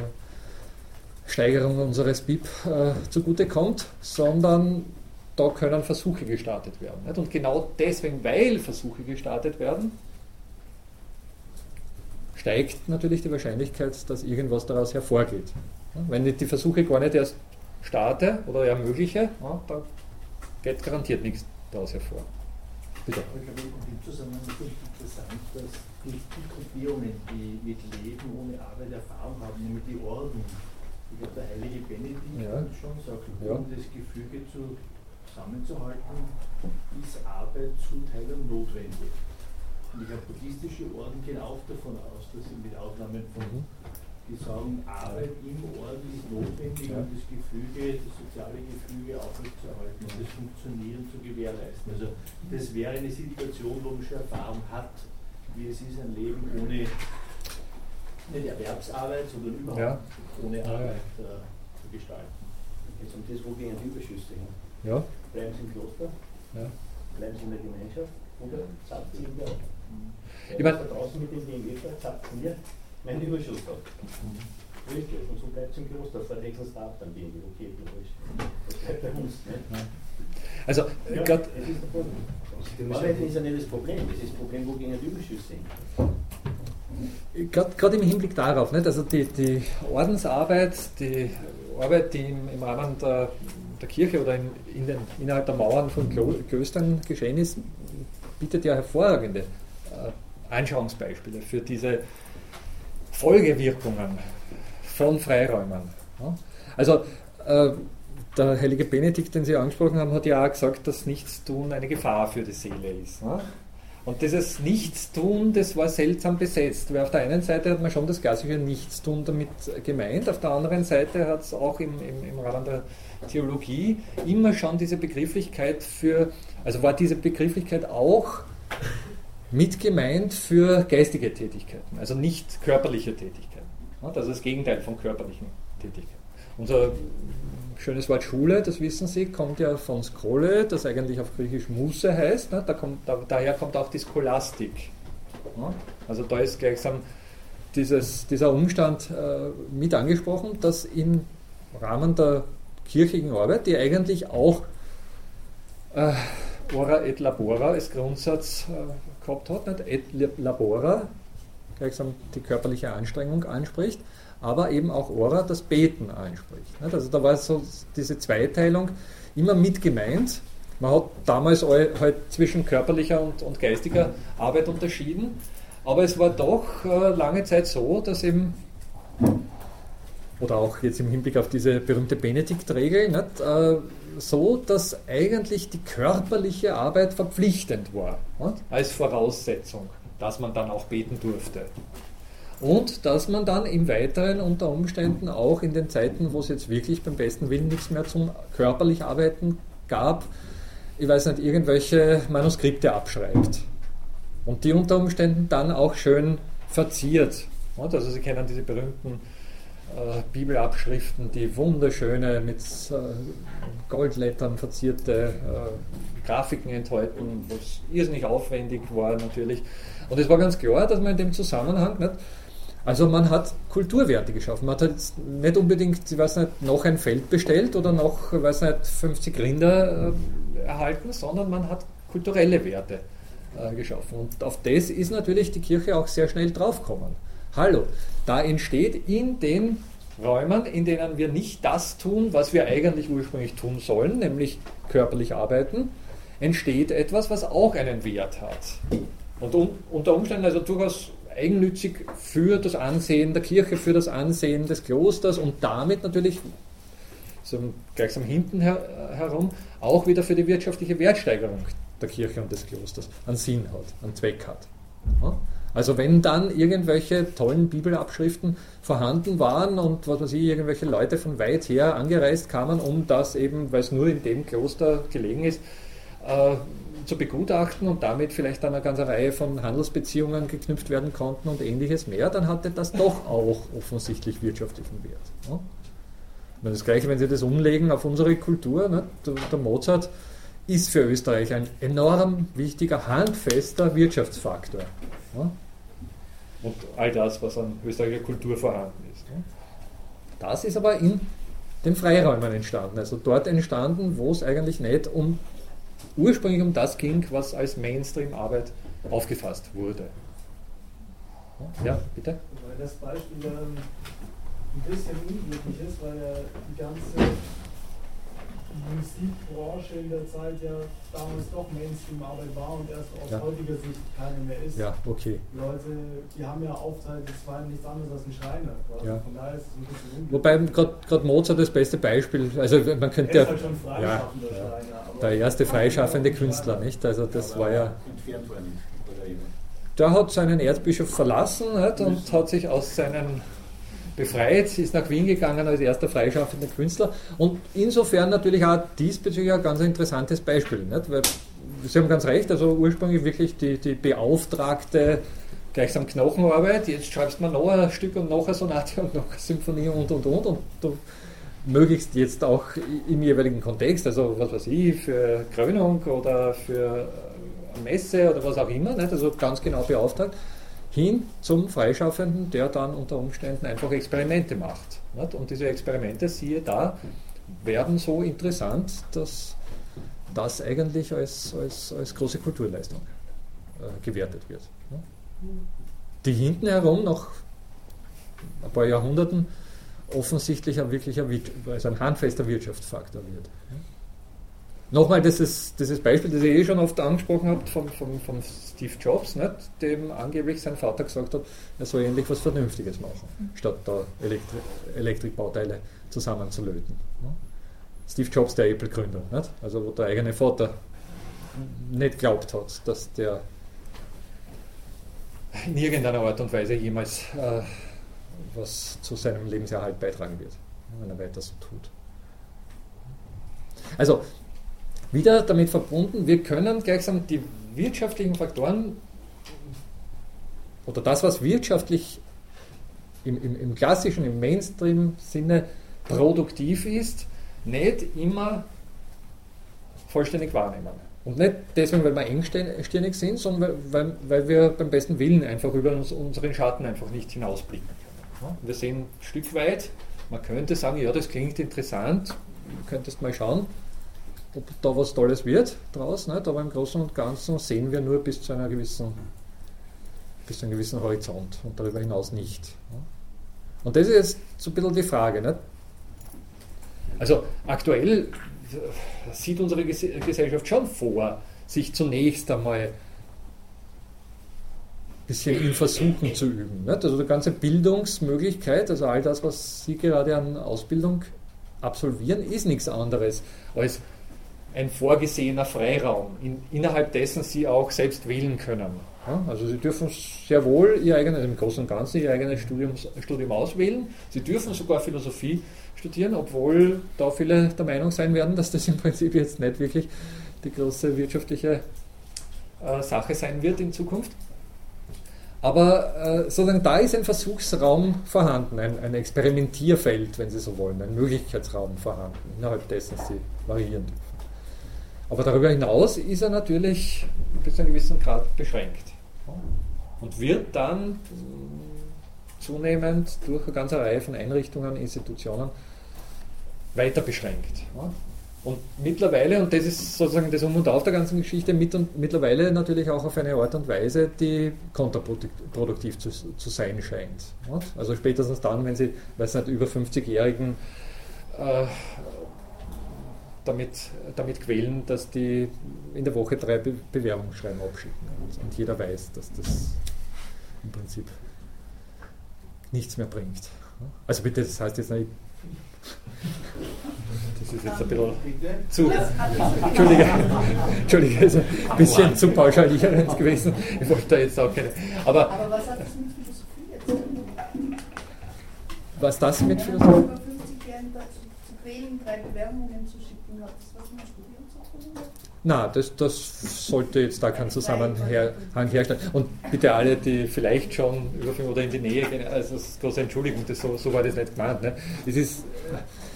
Steigerung unseres BIP äh, zugutekommt, sondern da können Versuche gestartet werden. Nicht? Und genau deswegen, weil Versuche gestartet werden, steigt natürlich die Wahrscheinlichkeit, dass irgendwas daraus hervorgeht. Wenn ich die Versuche gar nicht erst starte oder ermögliche, dann geht garantiert nichts daraus hervor. Bitte. Ich glaube, in dem Zusammenhang ist es interessant, dass die, die Gruppierungen, die mit Leben ohne Arbeit Erfahrung haben, nämlich die Orden, ich glaube, der heilige Benedikt ja. schon sagt, um ja. das Gefüge zu, zusammenzuhalten, ist Arbeit Zuteilung notwendig. Und ich glaube, buddhistische Orden gehen auch davon aus, dass sie mit Ausnahmen von mhm die sagen, Arbeit im Orden ist notwendig, um das Gefüge, das soziale Gefüge aufrechtzuerhalten und das Funktionieren zu gewährleisten. Also das wäre eine Situation, wo man schon Erfahrung hat, wie es ist, ein Leben ohne nicht Erwerbsarbeit, sondern überhaupt ja. ohne Arbeit äh, zu gestalten. Jetzt um das, wo gehen die Überschüsse hin? Ja. Bleiben Sie im Kloster? Ja. Bleiben Sie in der Gemeinschaft? Oder zapfen Sie wieder? Ich meine, draußen mit dem Gegenüber zapfen wir meinen Überschuss hat. Richtig, und so bleibt es im Kloster, verwechselst du ab dann irgendwie, okay, das bleibt bei uns. Ne? Also, ja, Gott. Arbeiten ist ja nicht das Problem, das ist das Problem, wo gehen die Überschüsse hin. Gerade im Hinblick darauf, nicht? also die, die Ordensarbeit, die Arbeit, die im, im Rahmen der, der, Kirche oder in, in den, innerhalb der Mauern von Klöstern geschehen ist, bietet ja hervorragende äh, Anschauungsbeispiele für diese Folgewirkungen von Freiräumen. Also äh, der heilige Benedikt, den Sie angesprochen haben, hat ja auch gesagt, dass Nichtstun eine Gefahr für die Seele ist. Und dieses Nichtstun, das war seltsam besetzt, weil auf der einen Seite hat man schon das klassische Nichtstun damit gemeint, auf der anderen Seite hat es auch im, im, im Rahmen der Theologie immer schon diese Begrifflichkeit für, also war diese Begrifflichkeit auch mit gemeint für geistige Tätigkeiten, also nicht körperliche Tätigkeiten. Das ist das Gegenteil von körperlichen Tätigkeiten. Unser schönes Wort Schule, das wissen Sie, kommt ja von Skole, das eigentlich auf Griechisch Musse heißt. Da kommt, da, daher kommt auch die Scholastik. Also da ist gleichsam dieses, dieser Umstand äh, mit angesprochen, dass im Rahmen der kirchlichen Arbeit, die eigentlich auch äh, ora et labora als Grundsatz äh, gehabt hat, nicht? Et labora, gleichsam die körperliche Anstrengung anspricht, aber eben auch Ora das Beten anspricht. Nicht? Also da war so diese Zweiteilung immer mit gemeint. Man hat damals halt zwischen körperlicher und, und geistiger Arbeit unterschieden, aber es war doch äh, lange Zeit so, dass eben oder auch jetzt im Hinblick auf diese berühmte Benedikt-Regel, äh, so, dass eigentlich die körperliche Arbeit verpflichtend war, nicht? als Voraussetzung, dass man dann auch beten durfte. Und dass man dann im Weiteren unter Umständen auch in den Zeiten, wo es jetzt wirklich beim besten Willen nichts mehr zum körperlich Arbeiten gab, ich weiß nicht, irgendwelche Manuskripte abschreibt. Und die unter Umständen dann auch schön verziert. Also Sie kennen diese berühmten äh, Bibelabschriften, die wunderschöne mit äh, Goldlettern verzierte äh, Grafiken enthalten, was irrsinnig aufwendig war natürlich. Und es war ganz klar, dass man in dem Zusammenhang nicht, also man hat Kulturwerte geschaffen. Man hat jetzt nicht unbedingt, ich weiß nicht, noch ein Feld bestellt oder noch, weiß nicht, 50 Rinder äh, erhalten, sondern man hat kulturelle Werte äh, geschaffen. Und auf das ist natürlich die Kirche auch sehr schnell draufgekommen. Hallo, da entsteht in den Räumen, in denen wir nicht das tun, was wir eigentlich ursprünglich tun sollen, nämlich körperlich arbeiten, entsteht etwas, was auch einen Wert hat. Und unter Umständen also durchaus eigennützig für das Ansehen der Kirche, für das Ansehen des Klosters und damit natürlich so gleichsam hinten her, herum auch wieder für die wirtschaftliche Wertsteigerung der Kirche und des Klosters einen Sinn hat, einen Zweck hat. Also wenn dann irgendwelche tollen Bibelabschriften vorhanden waren und was weiß ich, irgendwelche Leute von weit her angereist kamen, um das eben, weil es nur in dem Kloster gelegen ist, äh, zu begutachten und damit vielleicht eine ganze Reihe von Handelsbeziehungen geknüpft werden konnten und ähnliches mehr, dann hatte das doch auch offensichtlich wirtschaftlichen Wert. Ne? Das Gleiche, wenn Sie das umlegen auf unsere Kultur, ne? der Mozart ist für Österreich ein enorm wichtiger, handfester Wirtschaftsfaktor. Ne? Und all das, was an österreichischer Kultur vorhanden ist. Ne? Das ist aber in den Freiräumen entstanden, also dort entstanden, wo es eigentlich nicht um ursprünglich um das ging, was als Mainstream-Arbeit aufgefasst wurde. Ja, bitte? Weil das Beispiel ein bisschen unglücklich ist, weil ja die ganze Musikbranche in der Zeit ja damals doch Mainstream-Arbeit war und erst aus ja. heutiger Sicht keine mehr ist. Ja, okay. Die Leute, die haben ja Aufteil, das war nichts anderes als ein Schreiner. Also ja. Von daher ist es ein bisschen Wobei gerade Mozart das beste Beispiel, also man könnte ja. Halt schon freischaffender ja, Schreiner. Der erste freischaffende Künstler, nicht? Also das war ja. Der hat seinen Erzbischof verlassen nicht? und hat sich aus seinen befreit, ist nach Wien gegangen als erster freischaffender Künstler und insofern natürlich auch diesbezüglich ein ganz interessantes Beispiel, nicht? weil Sie haben ganz recht, also ursprünglich wirklich die, die beauftragte gleichsam Knochenarbeit, jetzt schreibst mal noch ein Stück und noch eine Sonate und noch eine Symphonie und und und und du möglichst jetzt auch im jeweiligen Kontext, also was weiß ich, für Krönung oder für Messe oder was auch immer, nicht? also ganz genau beauftragt hin zum Freischaffenden, der dann unter Umständen einfach Experimente macht. Nicht? Und diese Experimente, siehe da, werden so interessant, dass das eigentlich als, als, als große Kulturleistung äh, gewertet wird. Die hinten herum nach ein paar Jahrhunderten offensichtlich ein wirklicher, also ein handfester Wirtschaftsfaktor wird. Ne? Nochmal dieses, dieses Beispiel, das ihr eh schon oft angesprochen habt, von, von, von Steve Jobs, nicht? dem angeblich sein Vater gesagt hat, er soll endlich was Vernünftiges machen, mhm. statt da Elektri Elektrikbauteile zusammenzulöten. Ne? Steve Jobs, der Apple-Gründer, also wo der eigene Vater nicht glaubt hat, dass der in irgendeiner Art und Weise jemals äh, was zu seinem Lebenserhalt beitragen wird, wenn er weiter so tut. Also wieder damit verbunden, wir können gleichsam die wirtschaftlichen Faktoren oder das, was wirtschaftlich im, im, im klassischen, im Mainstream-Sinne produktiv ist, nicht immer vollständig wahrnehmen. Und nicht deswegen, weil wir engstirnig sind, sondern weil, weil wir beim besten Willen einfach über uns, unseren Schatten einfach nicht hinausblicken können. Wir sehen ein Stück weit, man könnte sagen, ja, das klingt interessant, könntest mal schauen, ob da was Tolles wird draus, nicht? aber im Großen und Ganzen sehen wir nur bis zu einer gewissen, bis zu einem gewissen Horizont und darüber hinaus nicht. Und das ist jetzt so ein bisschen die Frage. Nicht? Also aktuell sieht unsere Gesellschaft schon vor, sich zunächst einmal ein bisschen in Versuchen zu üben. Nicht? Also die ganze Bildungsmöglichkeit, also all das, was Sie gerade an Ausbildung absolvieren, ist nichts anderes als ein vorgesehener Freiraum, in, innerhalb dessen sie auch selbst wählen können. Also sie dürfen sehr wohl ihr eigenes, im Großen und Ganzen ihr eigenes Studium, Studium auswählen. Sie dürfen sogar Philosophie studieren, obwohl da viele der Meinung sein werden, dass das im Prinzip jetzt nicht wirklich die große wirtschaftliche äh, Sache sein wird in Zukunft. Aber äh, sozusagen da ist ein Versuchsraum vorhanden, ein, ein, Experimentierfeld, wenn Sie so wollen, ein Möglichkeitsraum vorhanden, innerhalb dessen Sie variieren dürfen. Aber darüber hinaus ist er natürlich bis zu einem gewissen Grad beschränkt und wird dann zunehmend durch eine ganze Reihe von Einrichtungen, Institutionen weiter beschränkt. Und mittlerweile, und das ist sozusagen das Um und Auf der ganzen Geschichte, mit und, mittlerweile natürlich auch auf eine Art und Weise, die kontraproduktiv zu, zu sein scheint. Also spätestens dann, wenn Sie, weiß nicht, über 50-Jährigen äh, damit, damit quälen, dass die in der Woche drei Be Bewerbungsschreiben abschicken. Und, und jeder weiß, dass das im Prinzip nichts mehr bringt. Also bitte, das heißt jetzt nicht, das ist jetzt ein bisschen zu. Entschuldige, Entschuldige, ist ein bisschen zu pauschalierend gewesen. Ich wollte da jetzt auch keine. Aber, Aber was hat das mit Philosophie jetzt? Was das mit Philosophie? Über 50 Jahren zu quälen, drei Bewerbungen zu schicken, hat das was mit Studium zu tun? Na, das, das sollte jetzt da keinen Zusammenhang herstellen. Und bitte alle, die vielleicht schon über oder in die Nähe gehen, also das große Entschuldigung, das, so, so war das nicht gemeint. Ne? Es ist,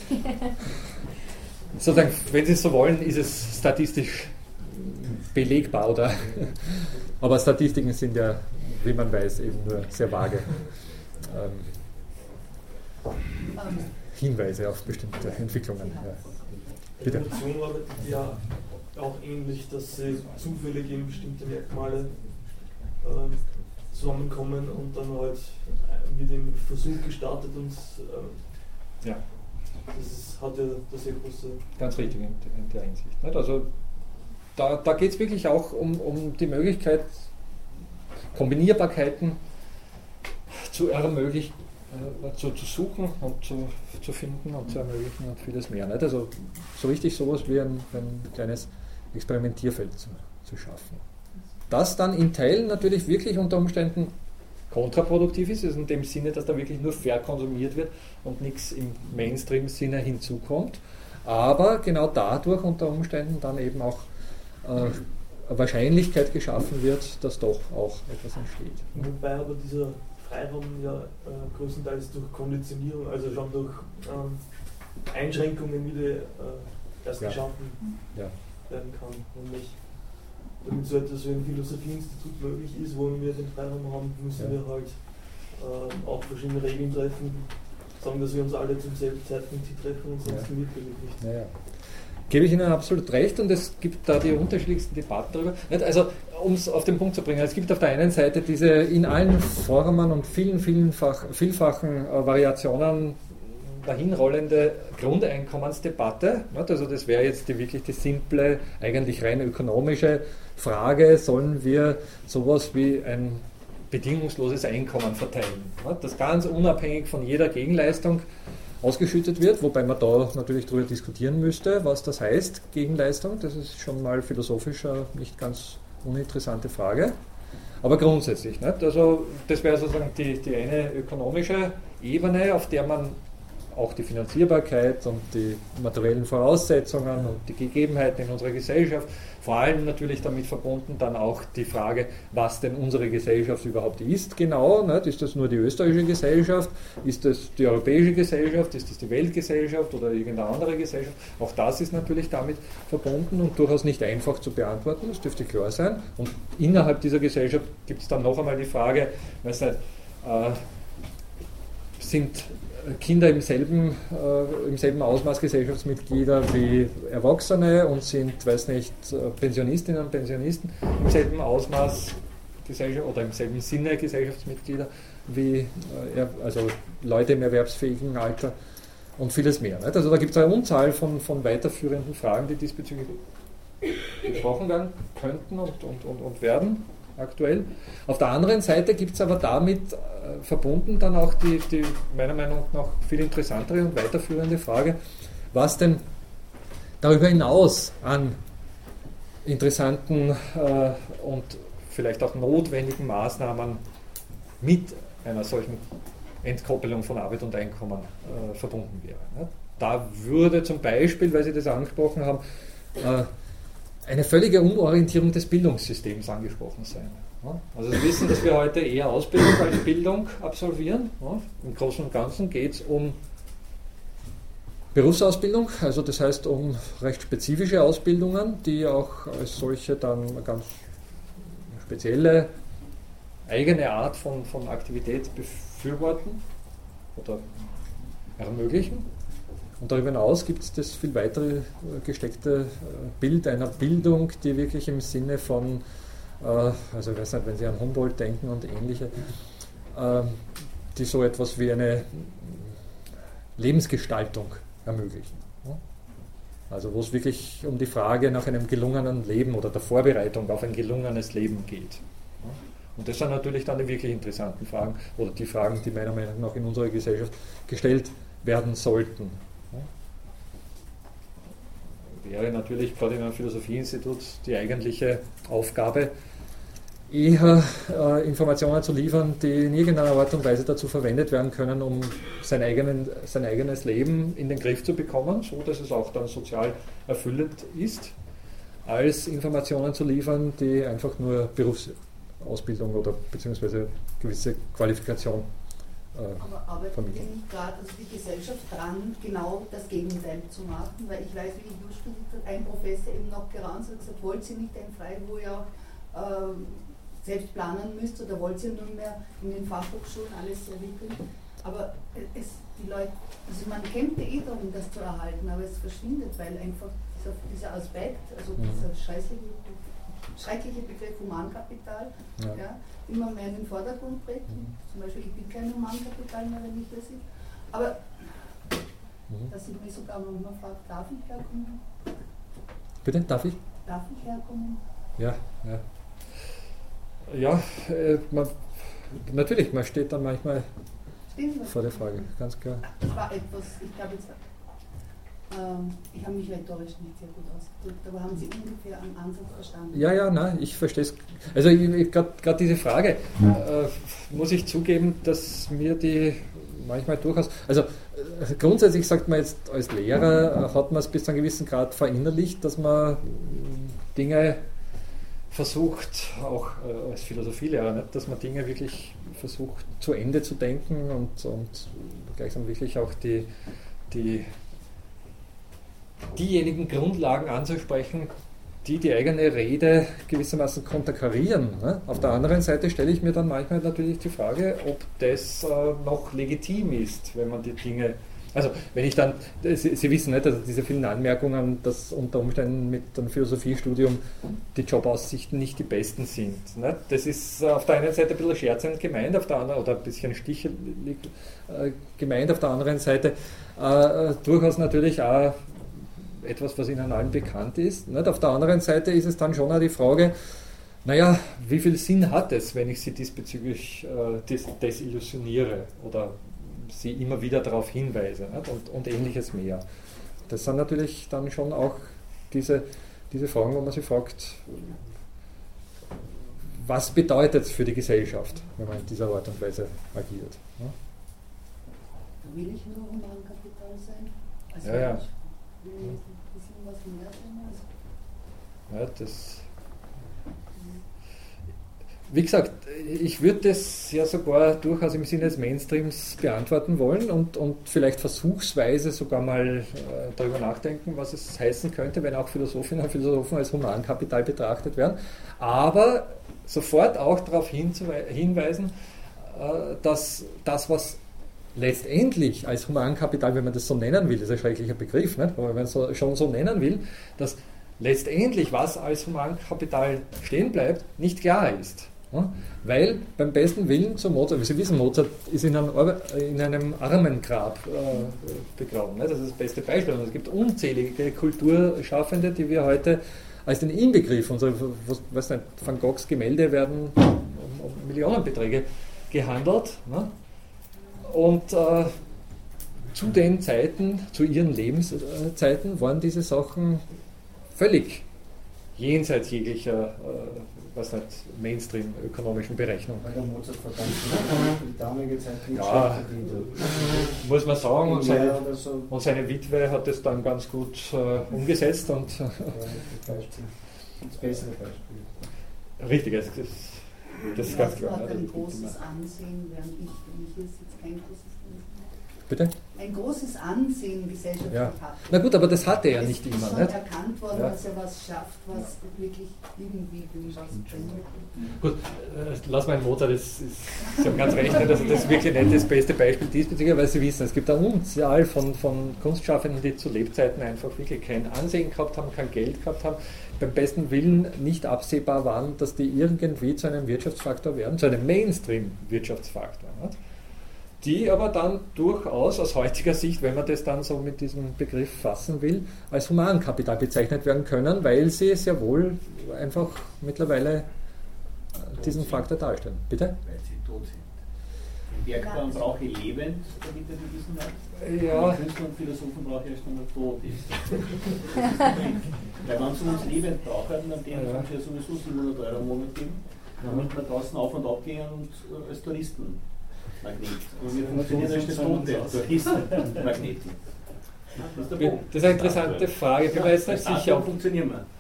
sozusagen, wenn Sie es so wollen, ist es statistisch belegbar, oder? Aber Statistiken sind ja, wie man weiß, eben nur sehr vage ähm, Hinweise auf bestimmte Entwicklungen. Ja. Bitte. Evolution arbeitet ja auch ähnlich, dass sie zufällig eben bestimmte Merkmale äh, zusammenkommen und dann halt mit dem Versuch gestartet und äh, ja. das hat ja das sehr große. Ganz richtig in, in der Hinsicht. Nicht? Also da, da geht es wirklich auch um, um die Möglichkeit, Kombinierbarkeiten zu ermöglichen, äh, zu, zu, suchen und zu, zu finden und zu ermöglichen und vieles mehr. Nicht? Also so richtig sowas wie ein, ein kleines Experimentierfeld zu, zu schaffen. Das dann in Teilen natürlich wirklich unter Umständen kontraproduktiv ist, also in dem Sinne, dass da wirklich nur verkonsumiert wird und nichts im Mainstream-Sinne hinzukommt, aber genau dadurch unter Umständen dann eben auch äh, Wahrscheinlichkeit geschaffen wird, dass doch auch etwas entsteht. Wobei aber dieser Freiraum ja äh, größtenteils durch Konditionierung, also schon durch ähm, Einschränkungen wieder äh, erst ja. geschaffen ja werden kann. Nämlich, damit so etwas wie ein Philosophieinstitut möglich ist, wo wir den Freiraum haben, müssen ja. wir halt äh, auch verschiedene Regeln treffen, sagen, dass wir uns alle zum selben Zeitpunkt treffen und sonst ja. nicht. Ja, Gebe ich Ihnen absolut recht und es gibt da die unterschiedlichsten Debatten darüber. Also, um es auf den Punkt zu bringen, es gibt auf der einen Seite diese in allen Formen und vielen, vielfach, vielfachen äh, Variationen dahinrollende Grundeinkommensdebatte. Also das wäre jetzt die, wirklich die simple, eigentlich rein ökonomische Frage, sollen wir sowas wie ein bedingungsloses Einkommen verteilen, das ganz unabhängig von jeder Gegenleistung ausgeschüttet wird, wobei man da natürlich darüber diskutieren müsste, was das heißt, Gegenleistung. Das ist schon mal philosophisch eine nicht ganz uninteressante Frage. Aber grundsätzlich, nicht? also das wäre sozusagen die, die eine ökonomische Ebene, auf der man auch die Finanzierbarkeit und die materiellen Voraussetzungen und die Gegebenheiten in unserer Gesellschaft. Vor allem natürlich damit verbunden dann auch die Frage, was denn unsere Gesellschaft überhaupt ist genau. Nicht? Ist das nur die österreichische Gesellschaft? Ist das die europäische Gesellschaft? Ist das die Weltgesellschaft oder irgendeine andere Gesellschaft? Auch das ist natürlich damit verbunden und durchaus nicht einfach zu beantworten, das dürfte klar sein. Und innerhalb dieser Gesellschaft gibt es dann noch einmal die Frage, weiß nicht, äh, sind Kinder im selben, äh, im selben Ausmaß Gesellschaftsmitglieder wie Erwachsene und sind, weiß nicht, äh, Pensionistinnen und Pensionisten im selben Ausmaß Gesellschaft oder im selben Sinne Gesellschaftsmitglieder wie äh, also Leute im erwerbsfähigen Alter und vieles mehr. Nicht? Also da gibt es eine Unzahl von, von weiterführenden Fragen, die diesbezüglich besprochen werden könnten und, und, und, und werden aktuell. Auf der anderen Seite gibt es aber damit äh, verbunden dann auch die, die meiner Meinung nach viel interessantere und weiterführende Frage, was denn darüber hinaus an interessanten äh, und vielleicht auch notwendigen Maßnahmen mit einer solchen Entkoppelung von Arbeit und Einkommen äh, verbunden wäre. Ne? Da würde zum Beispiel, weil Sie das angesprochen haben, äh, eine völlige Umorientierung des Bildungssystems angesprochen sein. Also Sie wissen, dass wir heute eher Ausbildung als Bildung absolvieren. Im Großen und Ganzen geht es um Berufsausbildung, also das heißt um recht spezifische Ausbildungen, die auch als solche dann ganz spezielle eigene Art von, von Aktivität befürworten oder ermöglichen. Und darüber hinaus gibt es das viel weitere äh, gesteckte äh, Bild einer Bildung, die wirklich im Sinne von, äh, also ich weiß nicht, wenn Sie an Humboldt denken und ähnliche, ähm, die so etwas wie eine Lebensgestaltung ermöglichen. Also wo es wirklich um die Frage nach einem gelungenen Leben oder der Vorbereitung auf ein gelungenes Leben geht. Und das sind natürlich dann die wirklich interessanten Fragen oder die Fragen, die meiner Meinung nach in unserer Gesellschaft gestellt werden sollten. Wäre natürlich gerade in einem Philosophieinstitut die eigentliche Aufgabe, eher äh, Informationen zu liefern, die in irgendeiner Art und Weise dazu verwendet werden können, um sein, eigenen, sein eigenes Leben in den Griff zu bekommen, so dass es auch dann sozial erfüllend ist, als Informationen zu liefern, die einfach nur Berufsausbildung oder beziehungsweise gewisse Qualifikation aber arbeitet vermitteln. nicht gerade also die Gesellschaft dran, genau das Gegenteil zu machen? Weil ich weiß, wie ich nur studiert habe, ein Professor eben noch gerannt und gesagt, wollt ihr nicht ein Frei, wo ihr auch ähm, selbst planen müsst oder wollt ihr nunmehr in den Fachhochschulen alles entwickeln. Aber es, die Leute, also man kämpft eh darum, das zu erhalten, aber es verschwindet, weil einfach dieser, dieser Aspekt, also mhm. dieser scheußliche, schreckliche Begriff Humankapital, ja. ja. Immer mehr in den Vordergrund tritt. Mhm. Zum Beispiel, ich bin kein Humankapital mehr, wenn ich das sehe. Aber mhm. dass ich mich sogar manchmal frage, darf ich herkommen? Bitte, darf ich? Darf ich herkommen? Ja, ja ja, äh, man, natürlich, man steht dann manchmal vor der Frage, ganz klar. Das war etwas, ich glaube jetzt, ich habe mich rhetorisch nicht sehr gut ausgedrückt, aber haben Sie ungefähr einen Ansatz verstanden? Ja, ja, nein, ich verstehe es. Also gerade diese Frage, äh, muss ich zugeben, dass mir die manchmal durchaus, also äh, grundsätzlich sagt man jetzt als Lehrer, äh, hat man es bis zu einem gewissen Grad verinnerlicht, dass man Dinge versucht, auch äh, als Philosophielehrer, nicht, dass man Dinge wirklich versucht zu Ende zu denken und, und gleichsam wirklich auch die, die, diejenigen Grundlagen anzusprechen, die die eigene Rede gewissermaßen konterkarieren. Ne? Auf der anderen Seite stelle ich mir dann manchmal natürlich die Frage, ob das äh, noch legitim ist, wenn man die Dinge also wenn ich dann, Sie, Sie wissen nicht, also diese vielen Anmerkungen, dass unter Umständen mit einem Philosophiestudium die Jobaussichten nicht die besten sind. Nicht? Das ist auf der einen Seite ein bisschen scherzend gemeint, auf der anderen, oder ein bisschen stichelig äh, gemeint, auf der anderen Seite äh, durchaus natürlich auch etwas, was Ihnen allen bekannt ist. Nicht? Auf der anderen Seite ist es dann schon auch die Frage, naja, wie viel Sinn hat es, wenn ich Sie diesbezüglich äh, des, desillusioniere oder sie immer wieder darauf hinweise und, und ähnliches mehr. Das sind natürlich dann schon auch diese, diese Fragen, wo man sich fragt, was bedeutet es für die Gesellschaft, wenn man in dieser Art und Weise agiert. Ja? Will ich nur Humankapital sein? Also ja, ja. Will Ja, das wie gesagt, ich würde das ja sogar durchaus im Sinne des Mainstreams beantworten wollen und, und vielleicht versuchsweise sogar mal äh, darüber nachdenken, was es heißen könnte, wenn auch Philosophinnen und Philosophen als Humankapital betrachtet werden. Aber sofort auch darauf hinweisen, äh, dass das, was letztendlich als Humankapital, wenn man das so nennen will, das ist ein schrecklicher Begriff, nicht? aber wenn man es schon so nennen will, dass letztendlich, was als Humankapital stehen bleibt, nicht klar ist. Weil beim besten Willen zu Mozart, Sie wissen, Mozart ist in einem, in einem Armengrab äh, begraben. Ne? Das ist das beste Beispiel. Und es gibt unzählige Kulturschaffende, die wir heute als den Inbegriff unserer, was nicht, Van Goghs Gemälde werden um, um Millionenbeträge gehandelt. Ne? Und äh, zu den Zeiten, zu ihren Lebenszeiten, waren diese Sachen völlig jenseits jeglicher äh, was nicht Mainstream-ökonomischen Berechnung. Weil der Mozart verdammt die damalige Zeit nicht ja, muss man sagen. Und seine, so. und seine, Witwe hat das dann ganz gut äh, umgesetzt. Und, ja, das bessere Beispiel. Richtig, das, das, das ist ganz klar. hat ein großes Ansehen, während ich, für mich ist jetzt kein großes Bitte? Ein großes Ansehen gesellschaftlich ja. hat. Na gut, aber das hatte er nicht immer. Es ist schon erkannt worden, ja. dass er was schafft, was wirklich irgendwie was bringt. Gut, äh, lass mal Mozart, das ist, Sie haben ganz recht, das ist wirklich nicht das beste Beispiel diesbezüglich, weil Sie wissen, es gibt eine Unzahl von, von Kunstschaffenden, die zu Lebzeiten einfach wirklich kein Ansehen gehabt haben, kein Geld gehabt haben, beim besten Willen nicht absehbar waren, dass die irgendwie zu einem Wirtschaftsfaktor werden, zu einem Mainstream-Wirtschaftsfaktor. Nicht? die aber dann durchaus aus heutiger Sicht, wenn man das dann so mit diesem Begriff fassen will, als Humankapital bezeichnet werden können, weil sie sehr wohl einfach mittlerweile äh, diesen Faktor darstellen. Bitte? Weil. Bergbauern brauche ich lebend, damit er bewiesen hat. Ja. Künstler und Philosophen brauche ich erst, wenn er tot ist. Weil wenn sie uns lebend brauchen, dann denen ja. ja sowieso 700 Euro im Monat geben, damit wir draußen auf und ab gehen und äh, als Touristen Magnet. Und wir funktionieren als das Tote, Magneten. Das ist, das ist eine interessante Frage. Ich bin mir jetzt nicht sicher, ob,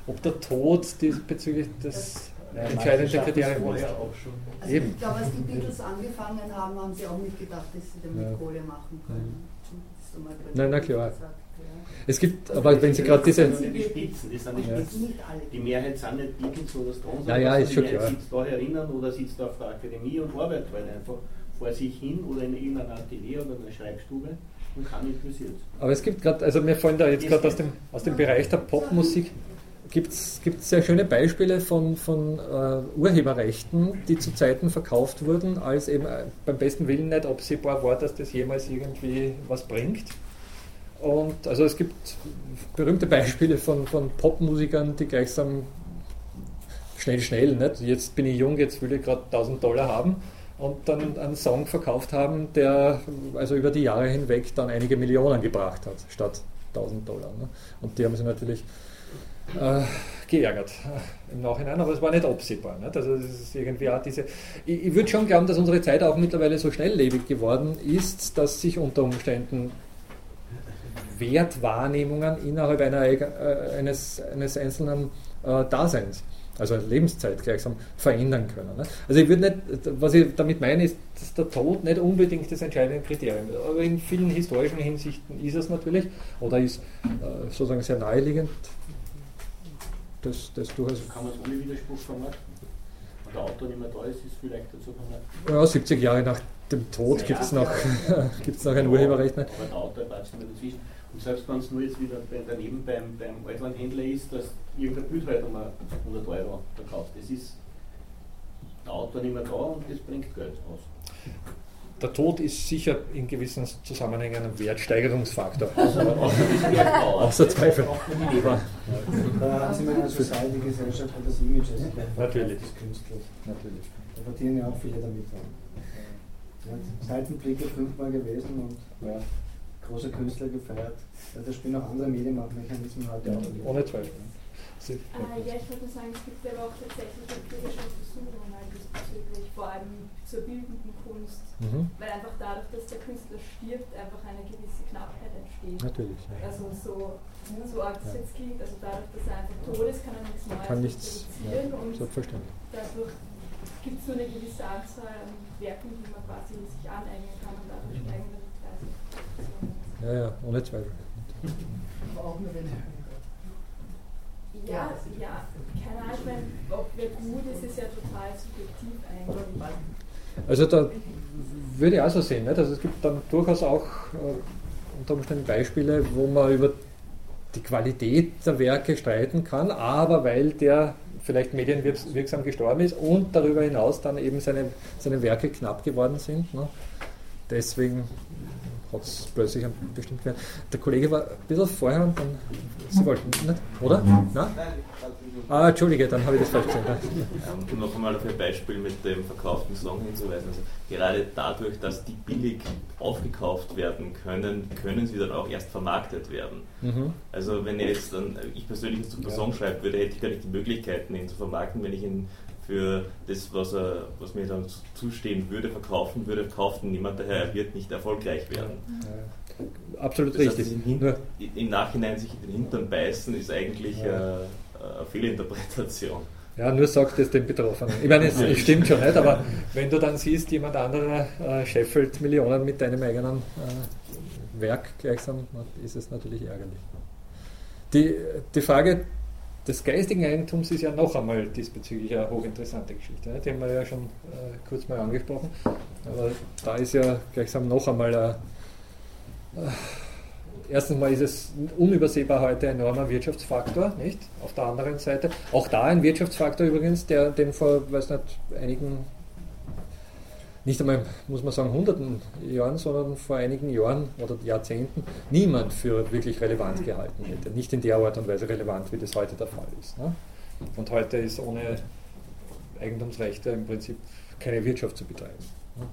ob der Tod bezüglich des entscheidende Kriterium ist. Also Eben. Ich glaube, als die Beatles angefangen haben, haben sie auch nicht gedacht, dass sie damit ja. Kohle machen können. Nein, na klar. Es gibt, aber wenn Sie gerade diese. Das sind die Spitzen, das sind die Spitzen. Die Mehrheit sind nicht Beatles oder Stones, ja, ja, ist schon klar. sitzt da herinnen oder sitzt da auf der Akademie und arbeitet halt einfach vor sich hin oder in irgendeiner Atelier oder einer Schreibstube und kann interessiert. Aber es gibt gerade, also mir fallen da jetzt gerade aus dem, aus dem Bereich der Popmusik gibt es sehr schöne Beispiele von, von uh, Urheberrechten, die zu Zeiten verkauft wurden, als eben äh, beim besten Willen nicht absehbar war, dass das jemals irgendwie was bringt. Und also es gibt berühmte Beispiele von, von Popmusikern, die gleichsam schnell, schnell, nicht? jetzt bin ich jung, jetzt will ich gerade 1000 Dollar haben und dann einen Song verkauft haben, der also über die Jahre hinweg dann einige Millionen gebracht hat, statt 1000 Dollar. Ne? Und die haben sich natürlich äh, geärgert äh, im Nachhinein, aber es war nicht absehbar. Nicht? Also es ist irgendwie auch diese. Ich, ich würde schon glauben, dass unsere Zeit auch mittlerweile so schnelllebig geworden ist, dass sich unter Umständen Wertwahrnehmungen innerhalb einer, äh, eines, eines einzelnen äh, Daseins also Lebenszeit gleichsam verändern können. Ne? Also ich würde nicht, was ich damit meine, ist, dass der Tod nicht unbedingt das entscheidende Kriterium ist. Aber in vielen historischen Hinsichten ist es natürlich oder ist äh, sozusagen sehr naheliegend. Das, das durchaus kann man es ohne Widerspruch vermarkten. Wenn der Autor nicht mehr da ist, ist es vielleicht dazu vermarkten. Ja, 70 Jahre nach dem Tod gibt es noch, noch ein Urheberrecht. Aber der Autor bleibt nicht dazwischen. Und selbst wenn es nur jetzt wieder daneben beim, beim Altlandhändler ist, dass irgendein Bild halt um 100 Euro verkauft. Das ist der Autor nicht mehr da und das bringt Geld aus. Der Tod ist sicher in gewissen Zusammenhängen ein Wertsteigerungsfaktor. Außer Zweifel. Da sind wir in einer Society-Gesellschaft, wo das Image ist Natürlich. des Künstlers. Natürlich. Da verdienen ja auch viele damit. Ja, Seitenblicke fünfmal gewesen und ja großer Künstler gefeiert. Da spielen auch andere Medienmechanismen heute auch. Ohne Zweifel. Äh, ja, ich wollte nur sagen, es gibt aber auch tatsächlich empirische Untersuchungen diesbezüglich, vor allem zur bildenden Kunst, mhm. weil einfach dadurch, dass der Künstler stirbt, einfach eine gewisse Knappheit entsteht. Natürlich. Ja. Also so, so arg das jetzt klingt, also dadurch, dass er einfach tot ist, kann er nichts Neues kann nichts, produzieren ja, und selbstverständlich. dadurch gibt es so eine gewisse Anzahl an Werken, die man quasi sich aneignen kann und dadurch steigen dann die Preise. Ja, ja, ohne Zweifel. Aber auch nur wenn ja, ja, keine Ahnung, ich meine, ob wer gut ist, ist ja total subjektiv eigentlich. Also da würde ich auch so sehen. Nicht? Also es gibt dann durchaus auch äh, unter Umständen Beispiele, wo man über die Qualität der Werke streiten kann, aber weil der vielleicht medienwirksam gestorben ist und darüber hinaus dann eben seine, seine Werke knapp geworden sind. Ne? Deswegen hat es plötzlich einen bestimmten Wert. Der Kollege war ein bisschen vorher und dann. Sie wollten nicht, oder? Nein? Nein ah, Entschuldige, dann habe ich das falsch gesehen. Um noch einmal auf Ihr Beispiel mit dem verkauften Song hinzuweisen. Also gerade dadurch, dass die billig aufgekauft werden können, können sie dann auch erst vermarktet werden. Mhm. Also wenn jetzt dann, ich persönlich jetzt einen Song schreibe, würde, hätte ich gar nicht die Möglichkeiten, ihn zu vermarkten, wenn ich ihn für das, was, er, was mir dann zustehen würde, verkaufen würde, kauft ihn niemand, daher er wird nicht erfolgreich werden. Ja. Absolut das richtig. Heißt, Im Nachhinein sich in den Hintern beißen ist eigentlich ja. eine, eine Fehlinterpretation. Ja, nur sagt es den Betroffenen. Ich meine, es, es, stimmt schon nicht, aber wenn du dann siehst, jemand anderer äh, scheffelt Millionen mit deinem eigenen äh, Werk gleichsam, ist es natürlich ärgerlich. Die, die Frage, des geistigen Eigentums ist ja noch einmal diesbezüglich eine hochinteressante Geschichte. Ne? Die haben wir ja schon äh, kurz mal angesprochen. Aber da ist ja gleichsam noch einmal ein, äh, erstens mal ist es unübersehbar heute ein enormer Wirtschaftsfaktor, nicht? Auf der anderen Seite auch da ein Wirtschaftsfaktor übrigens, der den vor, weiß nicht, einigen nicht einmal, muss man sagen, hunderten Jahren, sondern vor einigen Jahren oder Jahrzehnten niemand für wirklich relevant gehalten hätte. Nicht in der Art und Weise relevant, wie das heute der Fall ist. Ne? Und heute ist ohne Eigentumsrechte im Prinzip keine Wirtschaft zu betreiben. Ne?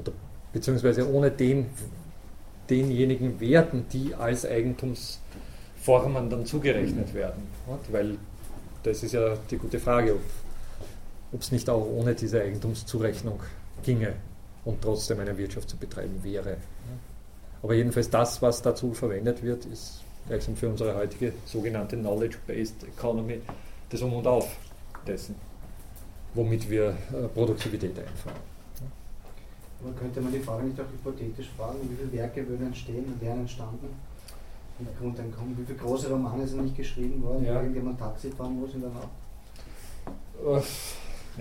Oder, beziehungsweise ohne den, denjenigen Werten, die als Eigentumsformen dann zugerechnet werden. Ne? Weil das ist ja die gute Frage, ob ob es nicht auch ohne diese Eigentumszurechnung ginge und trotzdem eine Wirtschaft zu betreiben wäre. Aber jedenfalls das, was dazu verwendet wird, ist gleichsam für unsere heutige sogenannte Knowledge-Based Economy das Um und Auf dessen, womit wir äh, Produktivität einfahren. Aber könnte man die Frage nicht auch hypothetisch fragen, wie viele Werke würden entstehen und wären entstanden? Im Grundeinkommen, wie viele große Romane sind nicht geschrieben worden, ja. irgendjemand Taxi fahren muss in der Nacht?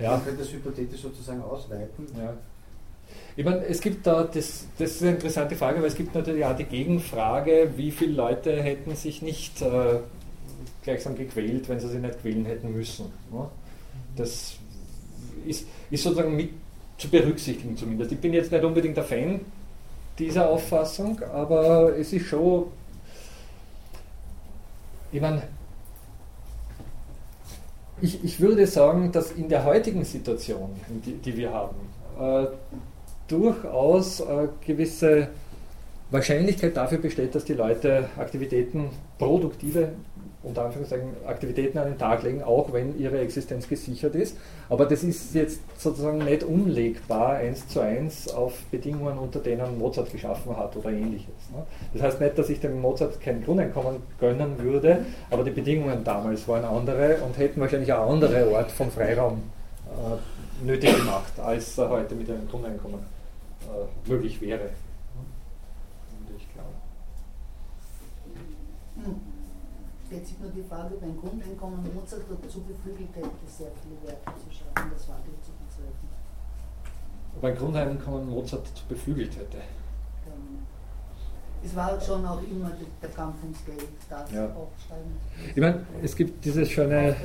Ja. Man könnte das hypothetisch sozusagen ausweiten. Ja. Ich meine, es gibt da, das, das ist eine interessante Frage, weil es gibt natürlich auch die Gegenfrage, wie viele Leute hätten sich nicht äh, gleichsam gequält, wenn sie sich nicht quälen hätten müssen. Ne? Das ist, ist sozusagen mit zu berücksichtigen zumindest. Ich bin jetzt nicht unbedingt der Fan dieser Auffassung, aber es ist schon, ich meine, ich, ich würde sagen, dass in der heutigen Situation, die, die wir haben, äh, durchaus äh, gewisse Wahrscheinlichkeit dafür besteht, dass die Leute Aktivitäten, produktive unter Anführungszeichen Aktivitäten an den Tag legen, auch wenn ihre Existenz gesichert ist. Aber das ist jetzt sozusagen nicht umlegbar eins zu eins auf Bedingungen, unter denen Mozart geschaffen hat oder ähnliches. Ne? Das heißt nicht, dass ich dem Mozart kein Grundeinkommen gönnen würde, aber die Bedingungen damals waren andere und hätten wahrscheinlich eine andere Art von Freiraum äh, nötig gemacht, als er heute mit einem Grundeinkommen äh, möglich wäre. Stellt sich nur die Frage, beim Grundeinkommen Mozart dazu beflügelt hätte, sehr viele Werke zu schreiben, das war zu bezweifeln. Ob ein Grundeinkommen Mozart dazu beflügelt hätte? Es war schon auch immer der Kampf ums Geld, das ja. auch schreiben. Ich meine, es gibt dieses schöne.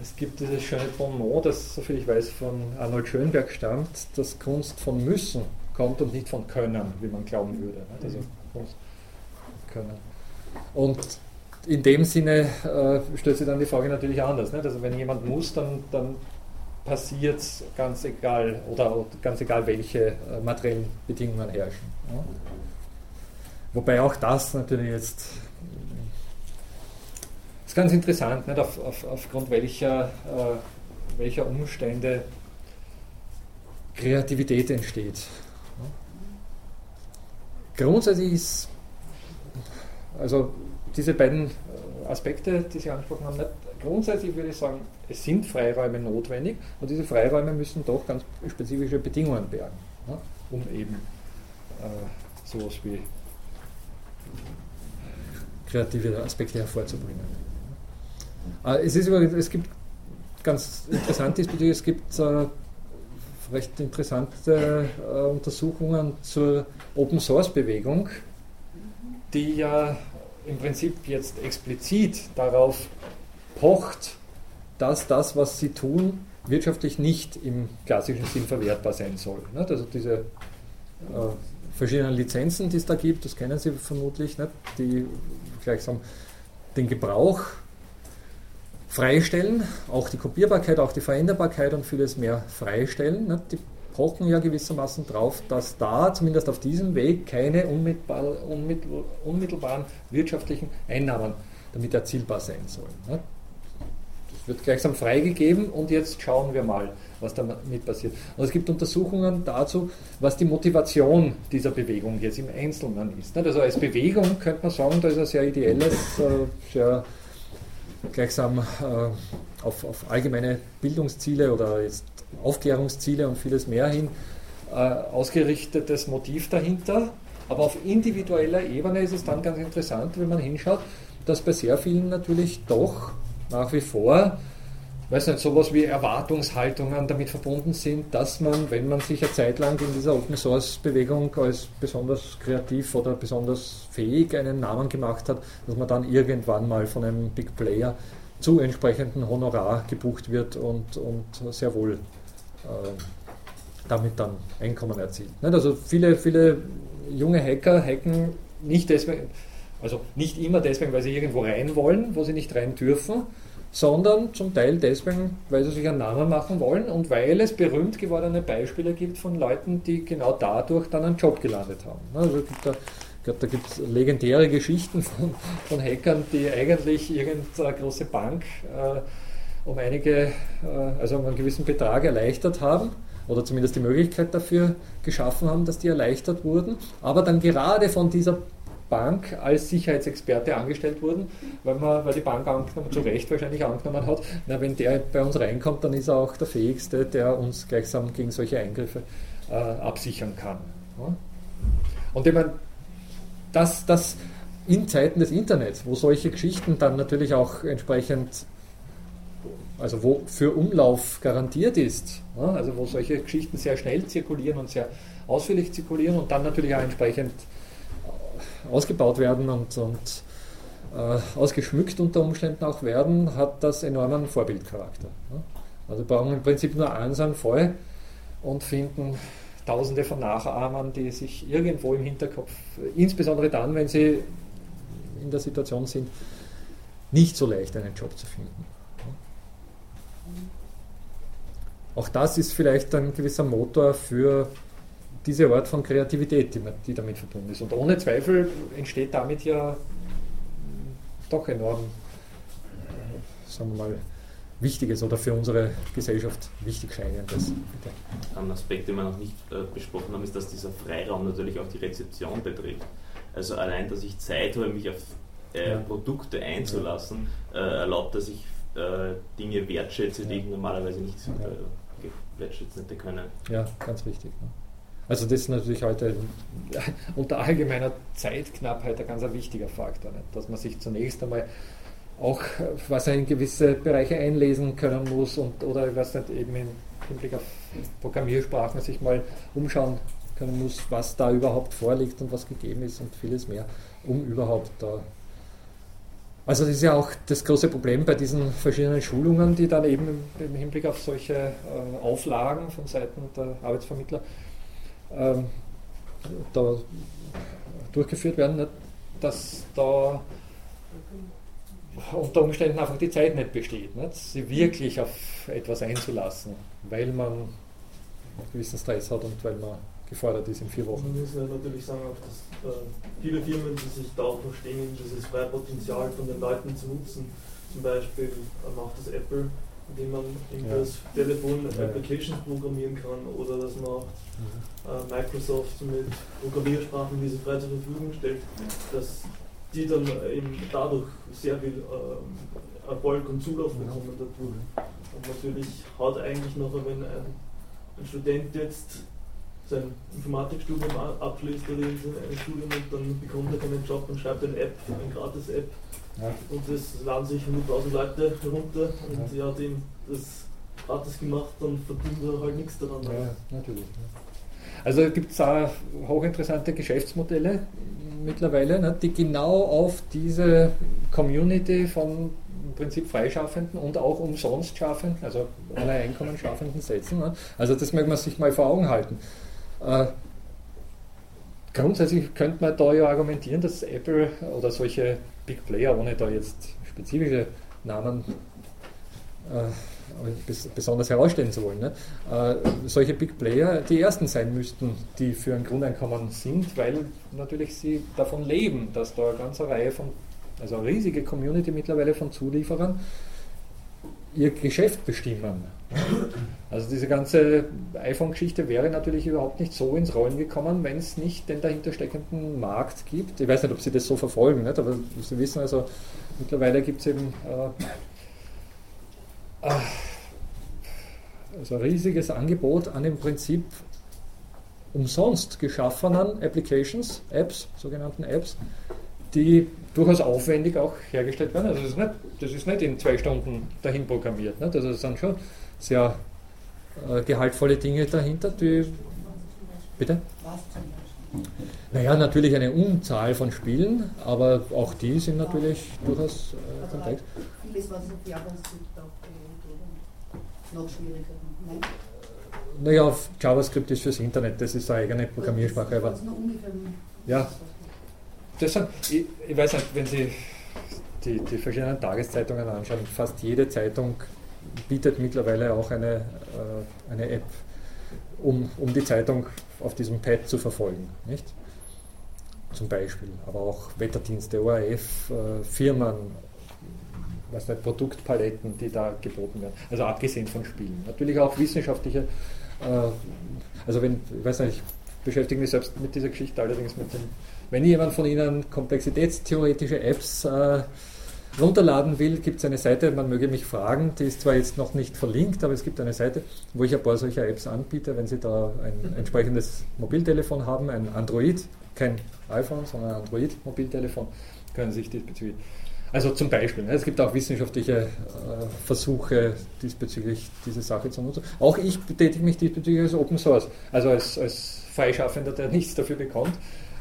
Es gibt dieses schöne Bonmot, das, soviel ich weiß, von Arnold Schönberg stammt, dass Kunst von Müssen kommt und nicht von Können, wie man glauben würde. Also Kunst können. Und in dem Sinne äh, stellt sich dann die Frage natürlich anders. Nicht? Also wenn jemand muss, dann, dann passiert es ganz egal oder ganz egal, welche äh, materiellen Bedingungen herrschen. Ja? Wobei auch das natürlich jetzt ist ganz interessant, nicht? Auf, auf, aufgrund welcher, äh, welcher Umstände Kreativität entsteht. Grundsätzlich ist also diese beiden Aspekte, die Sie angesprochen haben, nicht, grundsätzlich würde ich sagen, es sind Freiräume notwendig und diese Freiräume müssen doch ganz spezifische Bedingungen bergen, ne, um eben äh, sowas wie kreative Aspekte hervorzubringen. Äh, es, ist es gibt ganz interessant diesbezüglich, es gibt äh, recht interessante äh, Untersuchungen zur Open Source Bewegung, die ja im Prinzip jetzt explizit darauf pocht, dass das, was sie tun, wirtschaftlich nicht im klassischen Sinn verwertbar sein soll. Also diese äh, verschiedenen Lizenzen, die es da gibt, das kennen Sie vermutlich, die gleichsam den Gebrauch freistellen, auch die Kopierbarkeit, auch die Veränderbarkeit und vieles mehr freistellen. Die pochen ja gewissermaßen drauf, dass da zumindest auf diesem Weg keine unmittelbar, unmittelbaren wirtschaftlichen Einnahmen damit erzielbar sein sollen. Ne? Das wird gleichsam freigegeben und jetzt schauen wir mal, was damit passiert. Und es gibt Untersuchungen dazu, was die Motivation dieser Bewegung jetzt im Einzelnen ist. Also als Bewegung könnte man sagen, da ist ein sehr ideelles, äh, sehr gleichsam äh, auf, auf allgemeine Bildungsziele oder jetzt Aufklärungsziele und vieles mehr hin äh, ausgerichtetes Motiv dahinter. Aber auf individueller Ebene ist es dann ganz interessant, wenn man hinschaut, dass bei sehr vielen natürlich doch nach wie vor, weiß nicht, sowas wie Erwartungshaltungen damit verbunden sind, dass man, wenn man sich eine Zeit lang in dieser Open Source Bewegung als besonders kreativ oder besonders fähig einen Namen gemacht hat, dass man dann irgendwann mal von einem Big Player zu entsprechenden Honorar gebucht wird und, und sehr wohl damit dann Einkommen erzielt. Also viele, viele junge Hacker hacken nicht deswegen, also nicht immer deswegen, weil sie irgendwo rein wollen, wo sie nicht rein dürfen, sondern zum Teil deswegen, weil sie sich einen Namen machen wollen und weil es berühmt gewordene Beispiele gibt von Leuten, die genau dadurch dann einen Job gelandet haben. Also gibt da, da gibt es legendäre Geschichten von, von, Hackern, die eigentlich irgendeine große Bank äh, um einige, äh, also um einen gewissen Betrag erleichtert haben oder zumindest die Möglichkeit dafür geschaffen haben, dass die erleichtert wurden, aber dann gerade von dieser Bank als Sicherheitsexperte angestellt wurden, weil, man, weil die Bank angenommen, zu Recht wahrscheinlich angenommen hat, na, wenn der bei uns reinkommt, dann ist er auch der Fähigste, der uns gleichsam gegen solche Eingriffe äh, absichern kann. Und ich meine, dass das in Zeiten des Internets, wo solche Geschichten dann natürlich auch entsprechend, also wo für Umlauf garantiert ist, ja, also wo solche Geschichten sehr schnell zirkulieren und sehr ausführlich zirkulieren und dann natürlich auch entsprechend ausgebaut werden und, und äh, ausgeschmückt unter Umständen auch werden, hat das enormen Vorbildcharakter. Ne? Also brauchen im Prinzip nur eins an voll und finden tausende von Nachahmern, die sich irgendwo im Hinterkopf, insbesondere dann, wenn sie in der Situation sind, nicht so leicht einen Job zu finden. Auch das ist vielleicht ein gewisser Motor für diese Art von Kreativität, die, die damit verbunden ist. Und ohne Zweifel entsteht damit ja doch enorm, äh, sagen wir mal, Wichtiges oder für unsere Gesellschaft wichtig scheinendes. Ein Aspekt, den wir noch nicht äh, besprochen haben, ist, dass dieser Freiraum natürlich auch die Rezeption betrifft. Also allein, dass ich Zeit habe, mich auf äh, ja. Produkte einzulassen, äh, erlaubt, dass ich äh, Dinge wertschätze, die ich normalerweise nicht ja. Wertschätzen hätte können. Ja, ganz wichtig. Ne? Also das ist natürlich heute unter allgemeiner Zeitknappheit ein ganz wichtiger Faktor, nicht? dass man sich zunächst einmal auch was in gewisse Bereiche einlesen können muss und oder weiß nicht, eben im Hinblick auf Programmiersprachen sich mal umschauen können muss, was da überhaupt vorliegt und was gegeben ist und vieles mehr, um überhaupt da. Also das ist ja auch das große Problem bei diesen verschiedenen Schulungen, die dann eben im Hinblick auf solche äh, Auflagen von Seiten der Arbeitsvermittler ähm, da durchgeführt werden, dass da unter Umständen einfach die Zeit nicht besteht, nicht? sie wirklich auf etwas einzulassen, weil man einen gewissen Stress hat und weil man gefordert ist in vier Wochen. Wir müssen ja natürlich sagen, auch, dass äh, viele Firmen, die sich da auch verstehen, dieses freie Potenzial von den Leuten zu nutzen, zum Beispiel äh, macht das Apple indem man in ja. das Telefon ja. Applications programmieren kann oder dass man auch mhm. äh, Microsoft mit Programmiersprachen, die sie frei zur Verfügung stellt, dass die dann eben dadurch sehr viel äh, Erfolg und Zulauf bekommen dadurch. Und natürlich hat eigentlich noch, wenn ein, ein Student jetzt sein Informatikstudium abschließt oder ein Studium und dann bekommt er keinen Job und schreibt eine App, eine Gratis-App ja. Und das laden sich 100.000 Leute herunter und ja. hat ihm das gratis gemacht, dann verdient er halt nichts daran. Ja, natürlich. Also gibt es auch hochinteressante Geschäftsmodelle mittlerweile, ne, die genau auf diese Community von im Prinzip Freischaffenden und auch umsonst Schaffenden, also ohne Einkommen Schaffenden setzen. Ne? Also das möchte man sich mal vor Augen halten. Äh, grundsätzlich könnte man da ja argumentieren, dass Apple oder solche Big Player, ohne da jetzt spezifische Namen äh, besonders herausstellen zu wollen, ne? äh, solche Big Player die ersten sein müssten, die für ein Grundeinkommen sind, weil natürlich sie davon leben, dass da eine ganze Reihe von, also eine riesige Community mittlerweile von Zulieferern ihr Geschäft bestimmen. Also diese ganze iPhone-Geschichte wäre natürlich überhaupt nicht so ins Rollen gekommen, wenn es nicht den dahinter steckenden Markt gibt. Ich weiß nicht, ob Sie das so verfolgen, nicht? aber Sie wissen also, mittlerweile gibt es eben äh, äh, also ein riesiges Angebot an im Prinzip umsonst geschaffenen Applications, Apps, sogenannten Apps, die durchaus aufwendig auch hergestellt werden. Also das ist nicht, das ist nicht in zwei Stunden dahin programmiert. Nicht? Also es sind schon sehr äh, gehaltvolle Dinge dahinter, die. Bitte? Naja, natürlich eine Unzahl von Spielen, aber auch die sind natürlich durchaus äh, komplex. Vieles, was auf JavaScript auch noch schwieriger. Nein? Naja, JavaScript ist fürs Internet, das ist eine eigene Programmiersprache. Aber, ja, das sind, ich, ich weiß nicht, wenn Sie die, die verschiedenen Tageszeitungen anschauen, fast jede Zeitung bietet mittlerweile auch eine, äh, eine App, um, um die Zeitung auf diesem Pad zu verfolgen. Nicht? Zum Beispiel. Aber auch Wetterdienste, ORF, äh, Firmen, was nicht, Produktpaletten, die da geboten werden. Also abgesehen von Spielen. Natürlich auch wissenschaftliche, äh, also wenn, ich weiß nicht, ich beschäftige mich selbst mit dieser Geschichte allerdings mit dem wenn jemand von Ihnen komplexitätstheoretische Apps äh, runterladen will, gibt es eine Seite, man möge mich fragen, die ist zwar jetzt noch nicht verlinkt, aber es gibt eine Seite, wo ich ein paar solcher Apps anbiete, wenn Sie da ein entsprechendes Mobiltelefon haben, ein Android, kein iPhone, sondern ein Android-Mobiltelefon, können Sie sich diesbezüglich. Also zum Beispiel, ne, es gibt auch wissenschaftliche äh, Versuche diesbezüglich diese Sache zu nutzen. Auch ich betätige mich diesbezüglich als Open Source, also als, als Freischaffender, der nichts dafür bekommt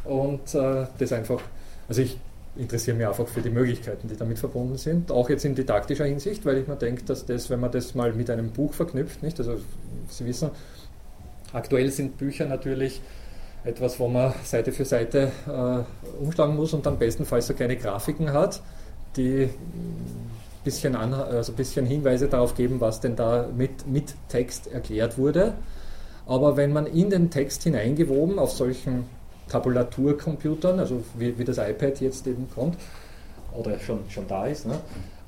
und äh, das einfach, also ich interessiere mich einfach für die Möglichkeiten, die damit verbunden sind, auch jetzt in didaktischer Hinsicht, weil ich mir denke, dass das, wenn man das mal mit einem Buch verknüpft, nicht, also Sie wissen, aktuell sind Bücher natürlich etwas, wo man Seite für Seite äh, umschlagen muss und dann bestenfalls so kleine Grafiken hat, die ein bisschen, an, also bisschen Hinweise darauf geben, was denn da mit, mit Text erklärt wurde. Aber wenn man in den Text hineingewoben auf solchen Tabulaturcomputern, also wie, wie, das iPad jetzt eben kommt oder schon, schon da ist, ne?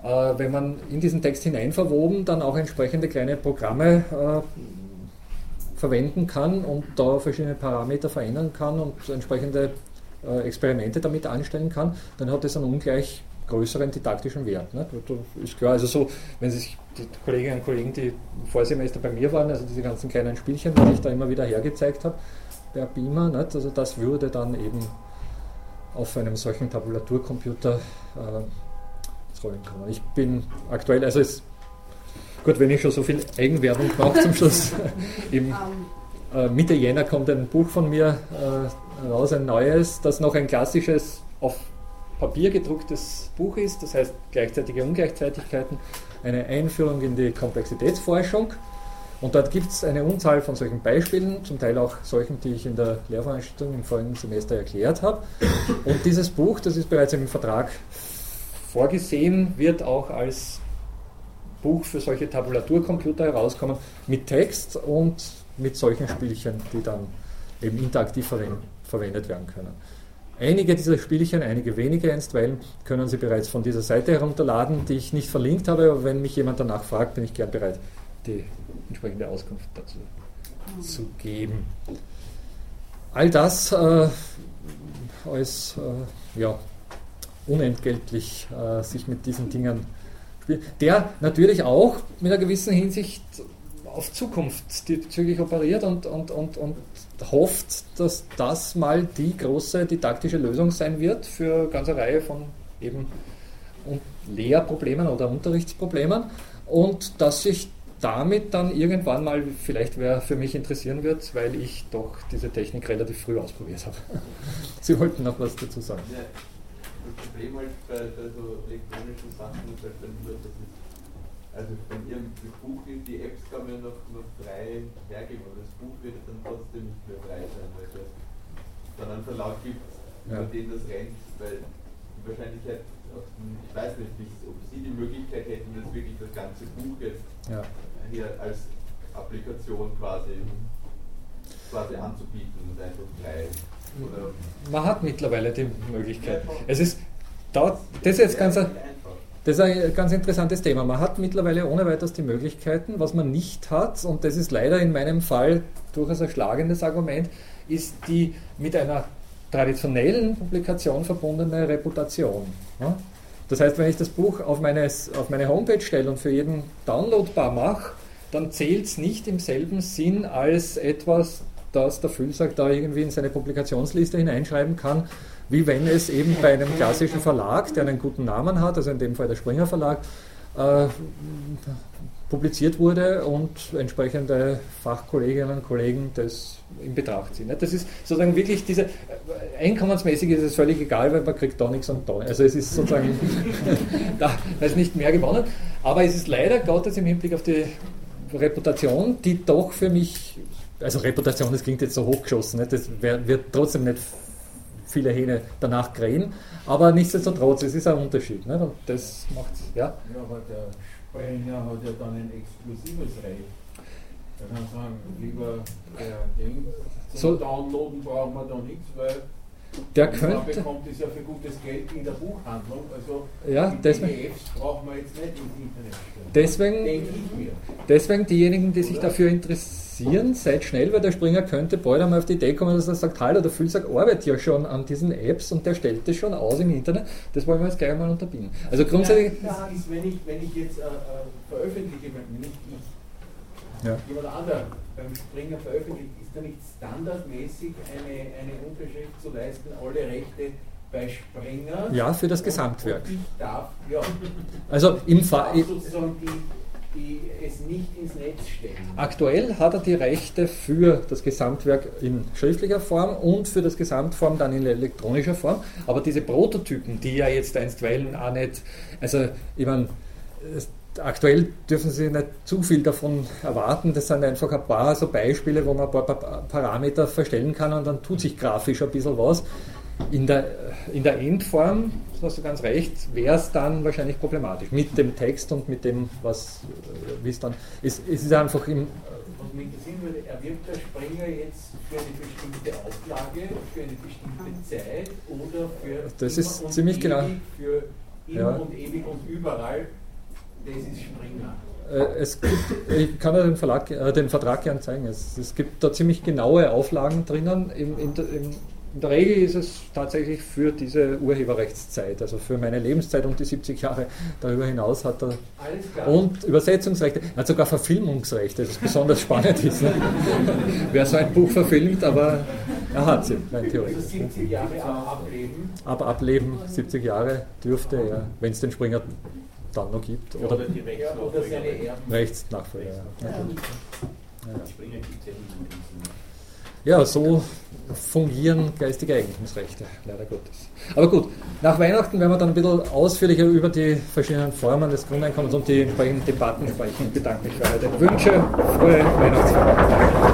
äh, wenn man in diesen Text hinein verwoben dann auch entsprechende kleine Programme äh, verwenden kann und da verschiedene Parameter verändern kann und entsprechende äh, Experimente damit anstellen kann, dann hat das einen ungleich größeren didaktischen Wert. Ne? Ist klar, also so, wenn sich die Kolleginnen und Kollegen, die im Vorsemester bei mir waren, also diese ganzen kleinen Spielchen, die ich da immer wieder hergezeigt habe, per Beamer. Nicht? Also das würde dann eben auf einem solchen Tabulaturcomputer äh, ins Rollen kommen. Ich bin aktuell, also es gut, wenn ich schon so viel Eigenwerbung mache zum Schluss, im, äh, Mitte Jänner kommt ein Buch von mir äh, raus, ein neues, das noch ein klassisches auf Papier gedrucktes Buch ist, das heißt gleichzeitige Ungleichzeitigkeiten, eine Einführung in die Komplexitätsforschung. Und dort gibt es eine Unzahl von solchen Beispielen, zum Teil auch solchen, die ich in der Lehrveranstaltung im vorigen Semester erklärt habe. Und dieses Buch, das ist bereits im Vertrag vorgesehen, wird auch als Buch für solche Tabulaturcomputer herauskommen mit Text und mit solchen Spielchen, die dann eben interaktiv verwendet werden können. Einige dieser Spielchen, einige wenige einstweilen, können Sie bereits von dieser Seite herunterladen, die ich nicht verlinkt habe, aber wenn mich jemand danach fragt, bin ich gern bereit, die entsprechende Auskunft dazu zu geben. All das äh, als äh, ja, unentgeltlich äh, sich mit diesen Dingen spielt, der natürlich auch mit einer gewissen Hinsicht auf Zukunft diesbezüglich operiert und, und, und, und hofft, dass das mal die große didaktische Lösung sein wird für eine ganze Reihe von eben Lehrproblemen oder Unterrichtsproblemen und dass sich damit dann irgendwann mal, vielleicht wer für mich interessieren wird, weil ich doch diese Technik relativ früh ausprobiert habe. Sie wollten noch was dazu sagen. Ja, das Problem halt bei, bei so elektronischen Sachen ist halt dann nur, dass es, also von ihrem Buch, die Apps kann man ja noch, noch frei hergeben, aber das Buch wird dann trotzdem nicht mehr frei sein, weil es dann einen Verlag gibt, über ja. den das rennt, weil die Wahrscheinlichkeit, ich weiß nicht, ob Sie die Möglichkeit hätten, das wirklich das ganze Buch jetzt ja. hier als Applikation quasi, quasi anzubieten und einfach frei man hat mittlerweile die Möglichkeit. Es ist, das ist jetzt ganz, das ist ein ganz interessantes Thema. Man hat mittlerweile ohne weiteres die Möglichkeiten. Was man nicht hat, und das ist leider in meinem Fall durchaus ein schlagendes Argument, ist die mit einer traditionellen Publikation verbundene Reputation. Das heißt, wenn ich das Buch auf meine, auf meine Homepage stelle und für jeden downloadbar mache, dann zählt es nicht im selben Sinn als etwas, das der Füllsack da irgendwie in seine Publikationsliste hineinschreiben kann, wie wenn es eben bei einem klassischen Verlag, der einen guten Namen hat, also in dem Fall der Springer Verlag, äh, publiziert wurde und entsprechende Fachkolleginnen und Kollegen das in Betracht ziehen. Das ist sozusagen wirklich diese, äh, einkommensmäßig ist es völlig egal, weil man kriegt da nichts und da. Also es ist sozusagen, da ist nicht mehr gewonnen, aber es ist leider Gottes im Hinblick auf die Reputation, die doch für mich also Reputation, das klingt jetzt so hochgeschossen, nicht? das wird trotzdem nicht viele Hähne danach krähen, aber nichtsdestotrotz, es ist ein Unterschied. Nicht? Und das macht ja. Ja, Sprecher hat ja dann ein exklusives Recht. Er kann sagen, lieber der Ding, zum so, Downloaden brauchen wir da nichts, weil der könnte. Man bekommt es ja für gutes Geld in der Buchhandlung. Also ja, die deswegen, brauchen wir jetzt nicht im Internet stellen. Deswegen, deswegen diejenigen, die sich dafür interessieren, seid schnell, weil der Springer könnte bald einmal auf die Idee kommen, dass er sagt, hallo, der Füllsack arbeitet ja schon an diesen Apps und der stellt das schon aus im Internet. Das wollen wir jetzt gleich mal unterbinden. Also grundsätzlich. Ja, ist, wenn ich, wenn ich jetzt äh, äh veröffentliche, nicht ich, ja. jemand anderer beim Springer veröffentlicht, ist da nicht standardmäßig eine, eine Unterschrift zu leisten, alle Rechte bei Springer? Ja, für das Gesamtwerk. ich darf, ja. Also im Fall. sozusagen die, die es nicht ins Netz stellen. Aktuell hat er die Rechte für das Gesamtwerk in schriftlicher Form und für das Gesamtform dann in elektronischer Form. Aber diese Prototypen, die ja jetzt einstweilen auch nicht, also ich meine, aktuell dürfen Sie nicht zu viel davon erwarten. Das sind einfach ein paar so Beispiele, wo man ein paar Parameter verstellen kann und dann tut sich grafisch ein bisschen was. In der, in der Endform, das hast du ganz recht, wäre es dann wahrscheinlich problematisch. Mit dem Text und mit dem, was äh, wie es dann ist. Es ist einfach im. Was mich interessieren würde, erwirbt der Springer jetzt für eine bestimmte Auflage, für eine bestimmte Zeit oder für. Das ist ziemlich genau. Für immer ja. und ewig und überall das ist Springer. Äh, es gibt, ich kann ja den, Verlag, äh, den Vertrag gerne zeigen. Es, es, gibt da ziemlich genaue Auflagen drinnen. In, in, in, in, der Regel ist es tatsächlich für diese Urheberrechtszeit, also für meine Lebenszeit und die 70 Jahre darüber hinaus hat er. Und Übersetzungsrechte, er hat sogar Verfilmungsrechte, das besonders spannend ist. Ne? Wer so ein Buch verfilmt, aber er hat sie, rein theoretisch. Also 70 Jahre ab Ableben? Ab Ableben, 70 Jahre dürfte er, wenn es den Springer dann noch gibt. Oder, oder die Rechtsnachfolger. Rechtsnachfolger, ja. Ja, so fungieren geistige Eigentumsrechte, leider Gottes. Aber gut, nach Weihnachten werden wir dann ein bisschen ausführlicher über die verschiedenen Formen des Grundeinkommens und die entsprechenden Debatten sprechen. Ich bedanke mich für eure Wünsche. Frohe Weihnachtsfeier.